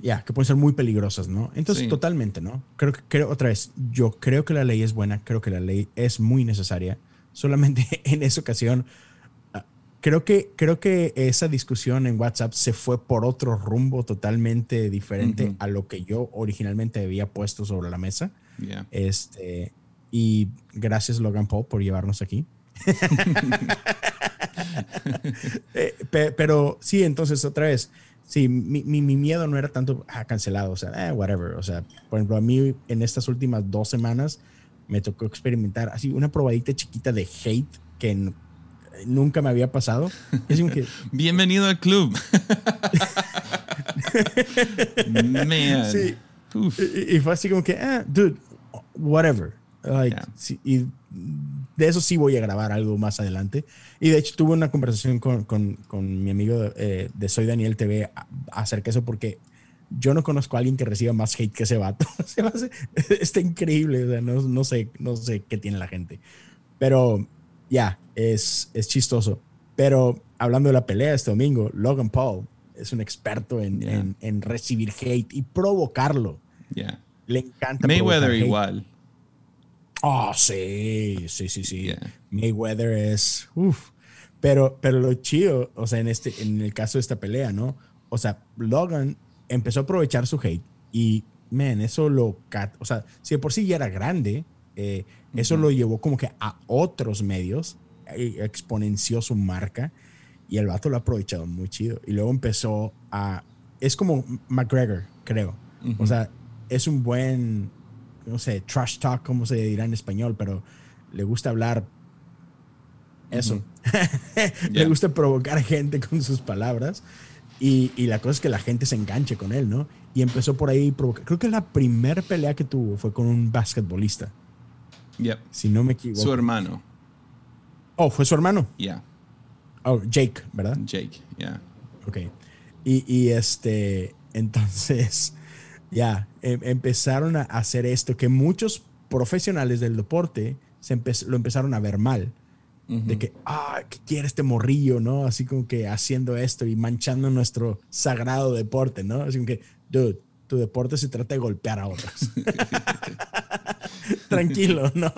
ya, que pueden ser muy peligrosas, ¿no? Entonces, totalmente, ¿no? Creo que, creo, otra vez, yo creo que la ley es buena, creo que la ley es muy necesaria. Solamente (laughs) en esa ocasión, ah, creo que, creo que esa discusión en WhatsApp se fue por otro rumbo totalmente diferente a lo que yo originalmente había puesto sobre la mesa. Este, y gracias, Logan Paul, por llevarnos aquí. (laughs) Eh, pero sí, entonces, otra vez Sí, mi, mi, miedo no era tanto ah, cancelado, o sea, eh, whatever. O sea, por ejemplo, a mí en estas últimas dos semanas me tocó experimentar así una probadita chiquita de hate que nunca me había pasado. (laughs) Es que, Bienvenido al club. (laughs) Man. Sí. Y, fue así como que, ah, dude, whatever. Like, y de eso sí voy a grabar algo más adelante. Y de hecho tuve una conversación con, con, con mi amigo eh, de Soy Daniel TV acerca de eso porque yo no conozco a alguien que reciba más hate que ese vato. (laughs) está increíble, no, no, sé, no sé qué tiene la gente. Pero ya, es, es chistoso. Pero hablando de la pelea este domingo, Logan Paul es un experto en, en, en recibir hate y provocarlo. Le encanta. Mayweather igual. Oh, sí, sí, sí, sí. Mayweather es. Uf. Pero, pero lo chido, o sea, en, este, en el caso de esta pelea, ¿no? O sea, Logan empezó a aprovechar su hate y, man, eso lo. O sea, si de por sí ya era grande, eh, eso lo llevó como que a otros medios, eh, exponenció su marca y el vato lo ha aprovechado muy chido. Y luego empezó a. Es como McGregor, creo. O sea, es un buen no sé, trash talk, como se dirá en español, pero le gusta hablar eso. (laughs) le gusta provocar gente con sus palabras. Y, y, la cosa es que la gente se enganche con él, ¿no? Y empezó por ahí provocar. Creo que la primera pelea que tuvo fue con un basquetbolista. Yep. Si no me equivoco. Su hermano. Oh, fue su hermano. Yeah. Oh, Jake, ¿verdad? Jake, yeah. Ok. Y, y este, entonces, (laughs) ya, em, empezaron a hacer esto que muchos profesionales del deporte se lo empezaron a ver mal. De que, ah, ¿qué quiere este morrillo, no? Así como que haciendo esto y manchando nuestro sagrado deporte, ¿no? Así como que, dude, tu deporte se trata de golpear a otros. (laughs) Tranquilo, ¿no?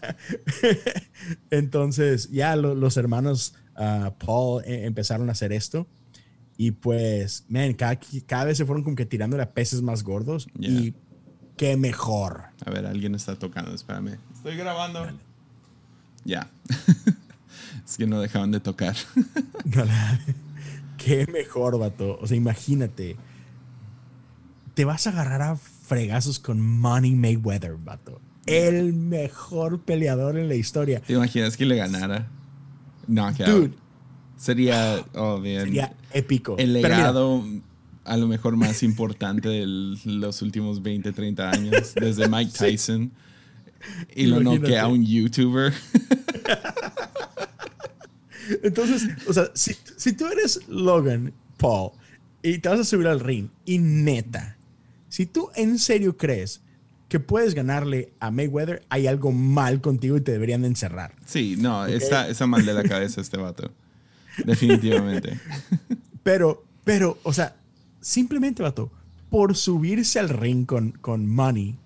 (laughs) Entonces, ya los hermanos ah, Paul eh, empezaron a hacer esto y pues, man, cada, cada vez se fueron como que tirando a peces más gordos. Y qué mejor. A ver, alguien está tocando, espérame. Estoy grabando. Ya. (laughs) es que no dejaban de tocar. (laughs) qué mejor, vato. O sea, imagínate. Te vas a agarrar a fregazos con Money Mayweather, vato. El mejor peleador en la historia. ¿Te imaginas que le ganara? No, Dude, Sería, (gasps) oh, Sería épico. El legado a lo mejor más importante de los últimos 20, 30 años, desde Mike Tyson. Y lo noquea a un youtuber. (laughs) Entonces, o sea, si, si tú eres Logan Paul y te vas a subir al ring y neta, si tú en serio crees que puedes ganarle a Mayweather, hay algo mal contigo y te deberían de encerrar. Sí, no, está, está mal de la cabeza este vato. Definitivamente. (laughs) pero, pero, o sea, simplemente, vato, por subirse al ring con, con Money,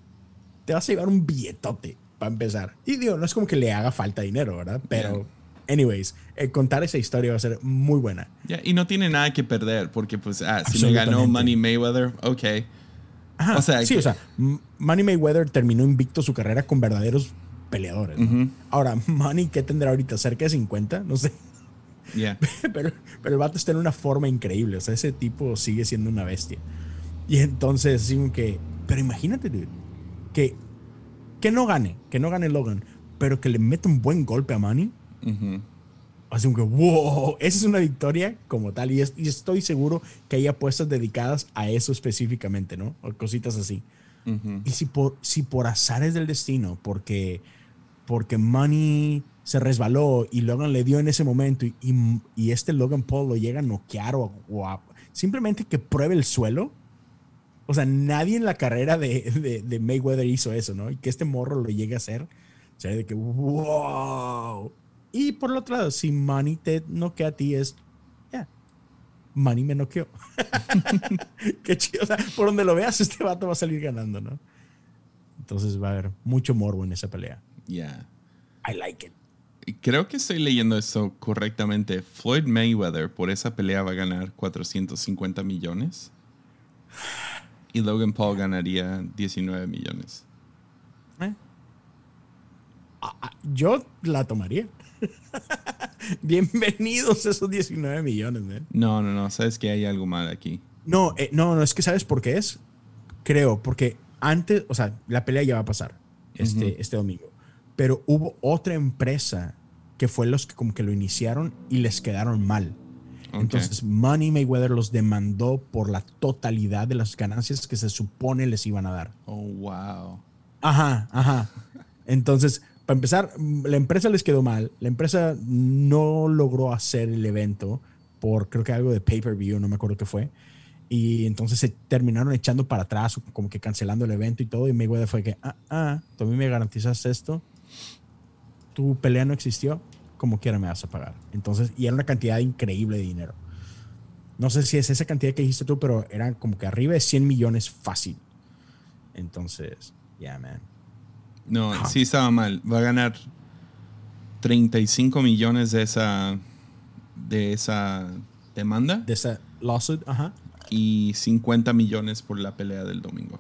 te vas a llevar un billetote para empezar. Y digo, no es como que le haga falta dinero, ¿verdad? Pero, anyways, eh, contar esa historia va a ser muy buena. y no tiene nada que perder, porque, pues, ah, si me ganó Money Mayweather, ok. o sea, sí, o sea, Money Mayweather terminó invicto su carrera con verdaderos peleadores. Ahora, Money, ¿qué tendrá ahorita? ¿Cerca de 50? No sé. (laughs) pero, pero el vato está en una forma increíble. O sea, ese tipo sigue siendo una bestia. Y entonces, así que. Pero imagínate, que, que no gane, que no gane Logan, pero que le meta un buen golpe a Manny. Así que, wow, esa es una victoria como tal. Y, estoy seguro que hay apuestas dedicadas a eso específicamente, ¿no? O cositas así. Y si por, si por azares del destino, porque, porque Money se resbaló y Logan le dio en ese momento y, y, este Logan Paul lo llega a noquear o, simplemente que pruebe el suelo. O sea, nadie en la carrera de, de, Mayweather hizo eso, ¿no? Y que este morro lo llegue a hacer. O sea, de que, wow. Y por el otro lado, si Money te noquea a ti, es, ya, Money me noqueó. (laughs) Qué chido. O sea, por donde lo veas, este vato va a salir ganando, ¿no? Entonces va a haber mucho morbo en esa pelea. Yeah. I like it. Creo que estoy leyendo esto correctamente. Floyd Mayweather por esa pelea va a ganar 450 millones. Y Logan Paul ganaría 19 millones. Eh. Ah, ah, yo la tomaría. (laughs) Bienvenidos esos 19 millones, No, no, no. Sabes que hay algo mal aquí. No, eh, no, no. Es que sabes por qué es. Creo, porque antes, o sea, la pelea ya va a pasar este, este domingo pero hubo otra empresa que fue los que como que lo iniciaron y les quedaron mal. Entonces Money Mayweather los demandó por la totalidad de las ganancias que se supone les iban a dar. Oh, wow. Ajá, ajá. Entonces, para empezar, la empresa les quedó mal. La empresa no logró hacer el evento por creo que algo de pay-per-view, no me acuerdo qué fue. Y entonces se terminaron echando para atrás, como que cancelando el evento y todo. Y Mayweather fue que, ah, ah, tú a mí me garantizas esto tu pelea no existió, como quiera me vas a pagar. Entonces, y era una cantidad increíble de dinero. No sé si es esa cantidad que dijiste tú, pero eran como que arriba de 100 millones fácil. Entonces, yeah, man. No, sí estaba mal. Va a ganar 35 millones de esa de esa demanda. De esa lawsuit, ajá. Y 50 millones por la pelea del domingo.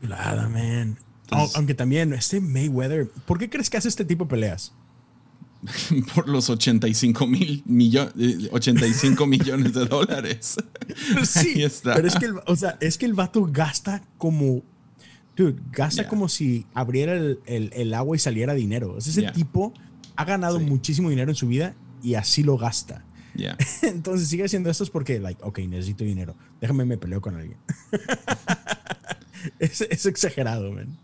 Nada, man aunque también, este Mayweather, ¿por qué crees que hace este tipo de peleas? (laughs) Por los 85 mil millones, (laughs) 85 millones de dólares. Sí, pero es que, el, o sea, es que el vato gasta como, dude, gasta como si abriera el, agua y saliera dinero. ese tipo ha ganado muchísimo dinero en su vida y así lo gasta. (laughs) Entonces sigue haciendo esto porque, like, ok, necesito dinero. Déjame me peleo con alguien. es, es exagerado, man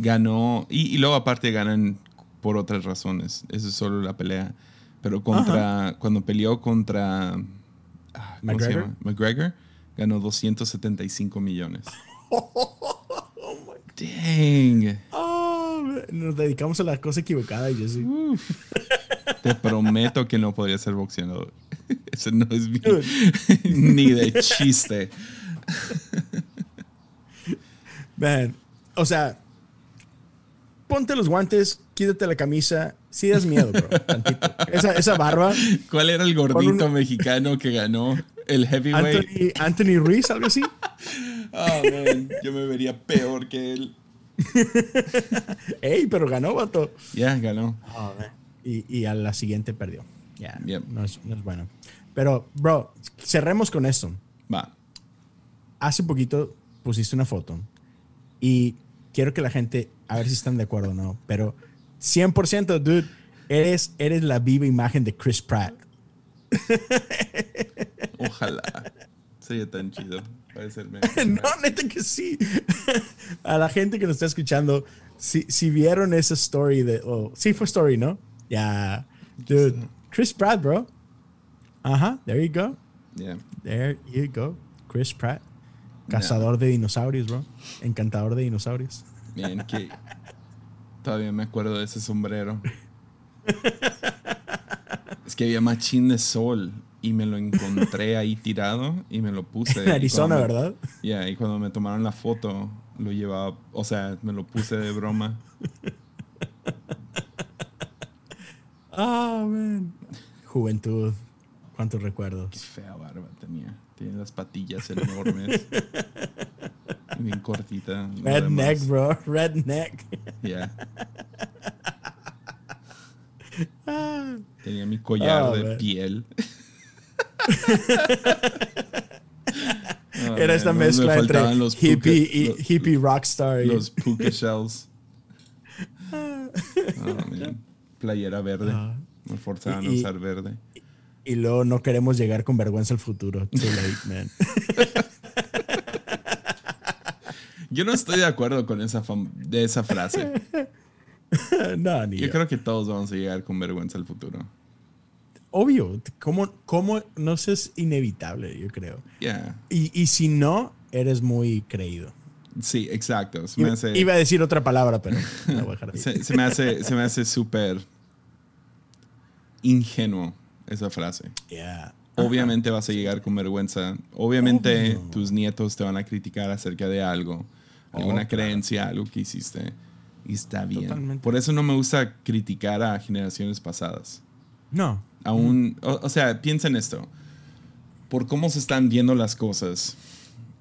ganó, y, luego aparte ganan por otras razones, eso es solo la pelea, pero contra, cuando peleó contra ah, McGregor? McGregor, ganó 275 millones. (laughs) Dang. Oh, nos dedicamos a la cosa equivocada, yo sí. Te prometo que no podría ser boxeador. (laughs) Eso no es (laughs) ni de chiste. Man, o sea, ponte los guantes, quítate la camisa. Sí das miedo, bro. Esa, esa, barba. ¿Cuál era el gordito mexicano que ganó el heavyweight? Anthony, Anthony Ruiz, algo así. Ah, man. Yo me vería peor que él. Ey, pero ganó, vato. Ya, ganó. Oh, y, y, a la siguiente perdió. Ya, no, es, no es bueno. Pero, bro, cerremos con esto. Va. Hace poquito pusiste una foto y quiero que la gente a ver si están de acuerdo o no, pero 100%, dude, eres, eres la viva imagen de Chris Pratt. (laughs) Ojalá. Sería tan chido. (laughs) no, neta que sí. (laughs) A la gente que nos está escuchando, si, si vieron esa story de. Oh, sí, fue story, ¿no? Ya. Dude, Chris Pratt, bro. Ajá, there you go. Yeah. There you go. Chris Pratt. Cazador de dinosaurios, bro. Encantador de dinosaurios. Bien, que todavía me acuerdo de ese sombrero. (laughs) Es que había machín de sol y me lo encontré ahí tirado y me lo puse. En Arizona, ¿verdad? Ya, y cuando me tomaron la foto, lo llevaba, o sea, me lo puse de broma. Ah, man. Juventud. ¿Cuántos recuerdos? Qué fea barba tenía. Tiene las patillas enormes. (laughs) bien cortita. Redneck, bro. Redneck. Yeah. (laughs) Tenía mi collar oh, de piel. (laughs) oh, Era esta mezcla entre los hippie y los, hippie rockstar. Los puka shells. (laughs) oh, Playera verde. Uh, Me forzaban a usar verde. Y luego no queremos llegar con vergüenza al futuro. Too late, man. Yo no estoy de acuerdo con esa, de esa frase. (laughs) no, ni yo, creo que todos vamos a llegar con vergüenza al futuro. obvio. ¿Cómo, cómo no es inevitable, yo creo? Yeah. Y, y si no, eres muy creído. Sí, exacto. Se Iba, me hace, iba a decir otra palabra, pero la (laughs) voy a dejar ahí. se, se me hace, se me hace súper ingenuo esa frase. Yeah. Obviamente vas a llegar con vergüenza. Obviamente Obvio. tus nietos te van a criticar acerca de algo, alguna Oh, creencia, algo que hiciste. Y está bien. Totalmente. Por eso no me gusta criticar a generaciones pasadas. No. Aún, o, o sea, piensa en esto. Por cómo se están viendo las cosas,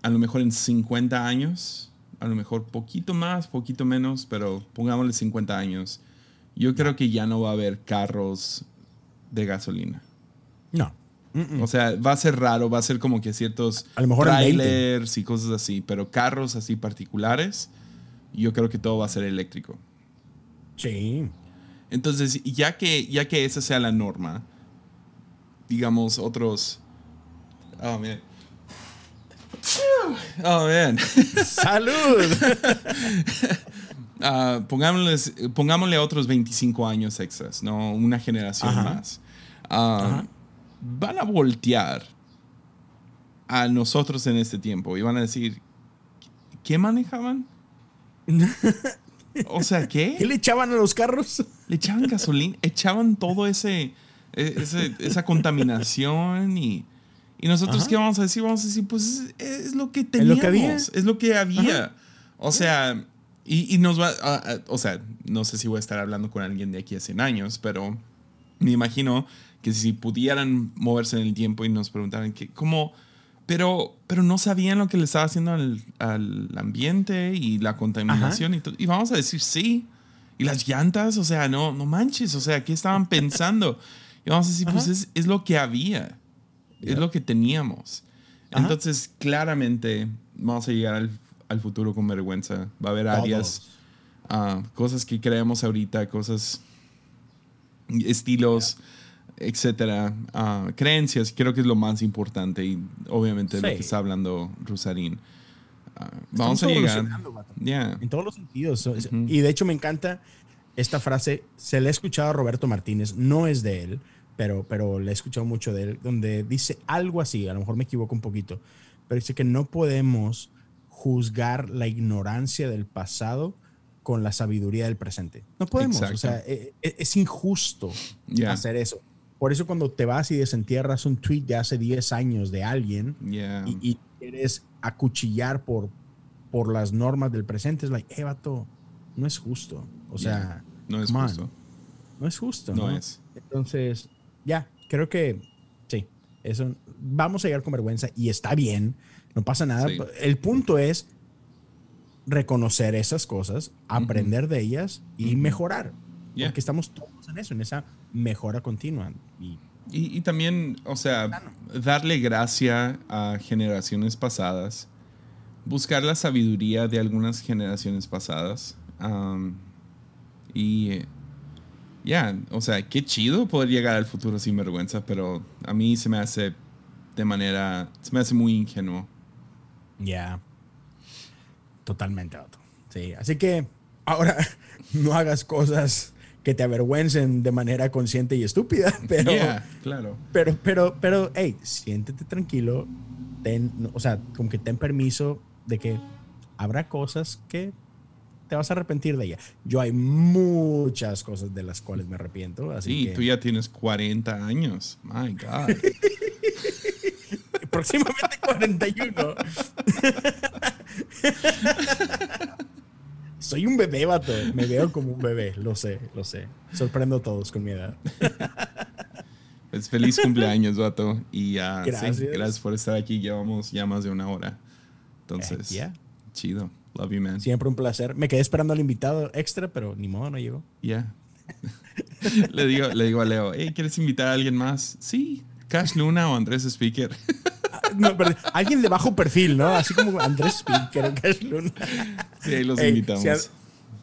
a lo mejor en 50 años, a lo mejor poquito más, poquito menos, pero pongámosle 50 años, yo creo que ya no va a haber carros de gasolina. No. Mm-mm. O sea, va a ser raro, va a ser como que ciertos A lo mejor en 20. trailers y cosas así, pero carros así particulares, yo creo que todo va a ser eléctrico. Sí. Entonces, ya que, ya que esa sea la norma, digamos, otros. Oh, man. Oh, man. ¡Salud! (laughs) Pongámosles- pongámosle otros 25 años extras, ¿no? Una generación Ajá. más. Ah, Ajá. Van a voltear a nosotros en este tiempo y van a decir: ¿Qué manejaban? (laughs) O sea, ¿Qué ¿qué? le echaban a los carros? Le echaban gasolina, echaban todo ese, e- ese- esa contaminación y, y nosotros Ajá. qué vamos a decir? Vamos a decir, pues es, es lo que Es teníamos, lo que había. es lo que había. O sea, y, y nos va, a- a- o sea, no sé si voy a estar hablando con alguien de aquí a 100 años, pero me imagino que si pudieran moverse en el tiempo y nos preguntaran que, cómo, pero, pero no sabían lo que le estaba haciendo al, al ambiente y la contaminación y. Y vamos a decir sí. Y las llantas, o sea, no, no manches, o sea, ¿qué estaban (laughs) pensando? Y vamos a decir, pues Ajá. es, es lo que había, es lo que teníamos. Ajá. Entonces, claramente, vamos a llegar al, al futuro con vergüenza. Va a haber áreas, ah, cosas que creemos ahorita, cosas, estilos, etcétera, ah, creencias, creo que es lo más importante y obviamente lo que está hablando Rusarín. Ah, vamos a llegar. Yeah. En todos los sentidos. Y de hecho me encanta esta frase. Se la he escuchado a Roberto Martínez. No es de él, pero, pero le he escuchado mucho de él. Donde dice algo así. A lo mejor me equivoco un poquito. Pero dice que no podemos juzgar la ignorancia del pasado con la sabiduría del presente. No podemos. Exacto. O sea, e- e- es, injusto Yeah. hacer eso. Por eso cuando te vas y desentierras un tweet de hace 10 años de alguien, Yeah. y, y quieres acuchillar por, por las normas del presente, es like, eh, vato, no es justo. O sea, no es justo. no es justo. No No, es. Entonces, ya, creo que sí, eso, vamos a llegar con vergüenza y está bien, no pasa nada. Sí. El punto es reconocer esas cosas, aprender de ellas y mejorar. Yeah. Porque estamos todos en eso, en esa mejora continua. Y Y, y también, o sea, darle gracia a generaciones pasadas, buscar la sabiduría de algunas generaciones pasadas. um, y ya, o sea, qué chido poder llegar al futuro sin vergüenza, pero a mí se me hace de manera, se me hace muy ingenuo. Ya. Totalmente, vato. Sí, así que ahora (laughs) no hagas cosas que te avergüencen de manera consciente y estúpida, (laughs) pero, Yeah, claro. pero, pero, pero, hey, siéntete tranquilo, ten, o sea, como que ten permiso de que habrá cosas que te vas a arrepentir de ella. Yo hay muchas cosas de las cuales me arrepiento, así Sí, que tú ya tienes 40 años. My God. (laughs) próximamente 41. (laughs) Soy un bebé, vato. Me veo como un bebé, lo sé, lo sé. Sorprendo a todos con mi edad. (laughs) Pues feliz cumpleaños, vato. Y sí, Gracias. gracias por estar aquí. Llevamos ya más de una hora. Entonces, yeah. chido. Love you, man. Siempre un placer. Me quedé esperando al invitado extra, pero ni modo, no llegó. Yeah. (laughs) le, digo, le digo a Leo, hey, ¿quieres invitar a alguien más? Sí, Cash Luna o Andrés Speaker. (laughs) No, perdón. Alguien de bajo perfil, ¿no? Así como Andrés Speaker o Cash Luna. sí, ahí los Ey, invitamos. si a-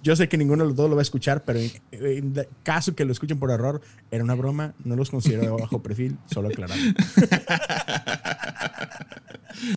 yo sé que ninguno de los dos lo va a escuchar, pero en, caso que lo escuchen por error, era una broma, no los considero de bajo perfil, solo aclarar. (laughs)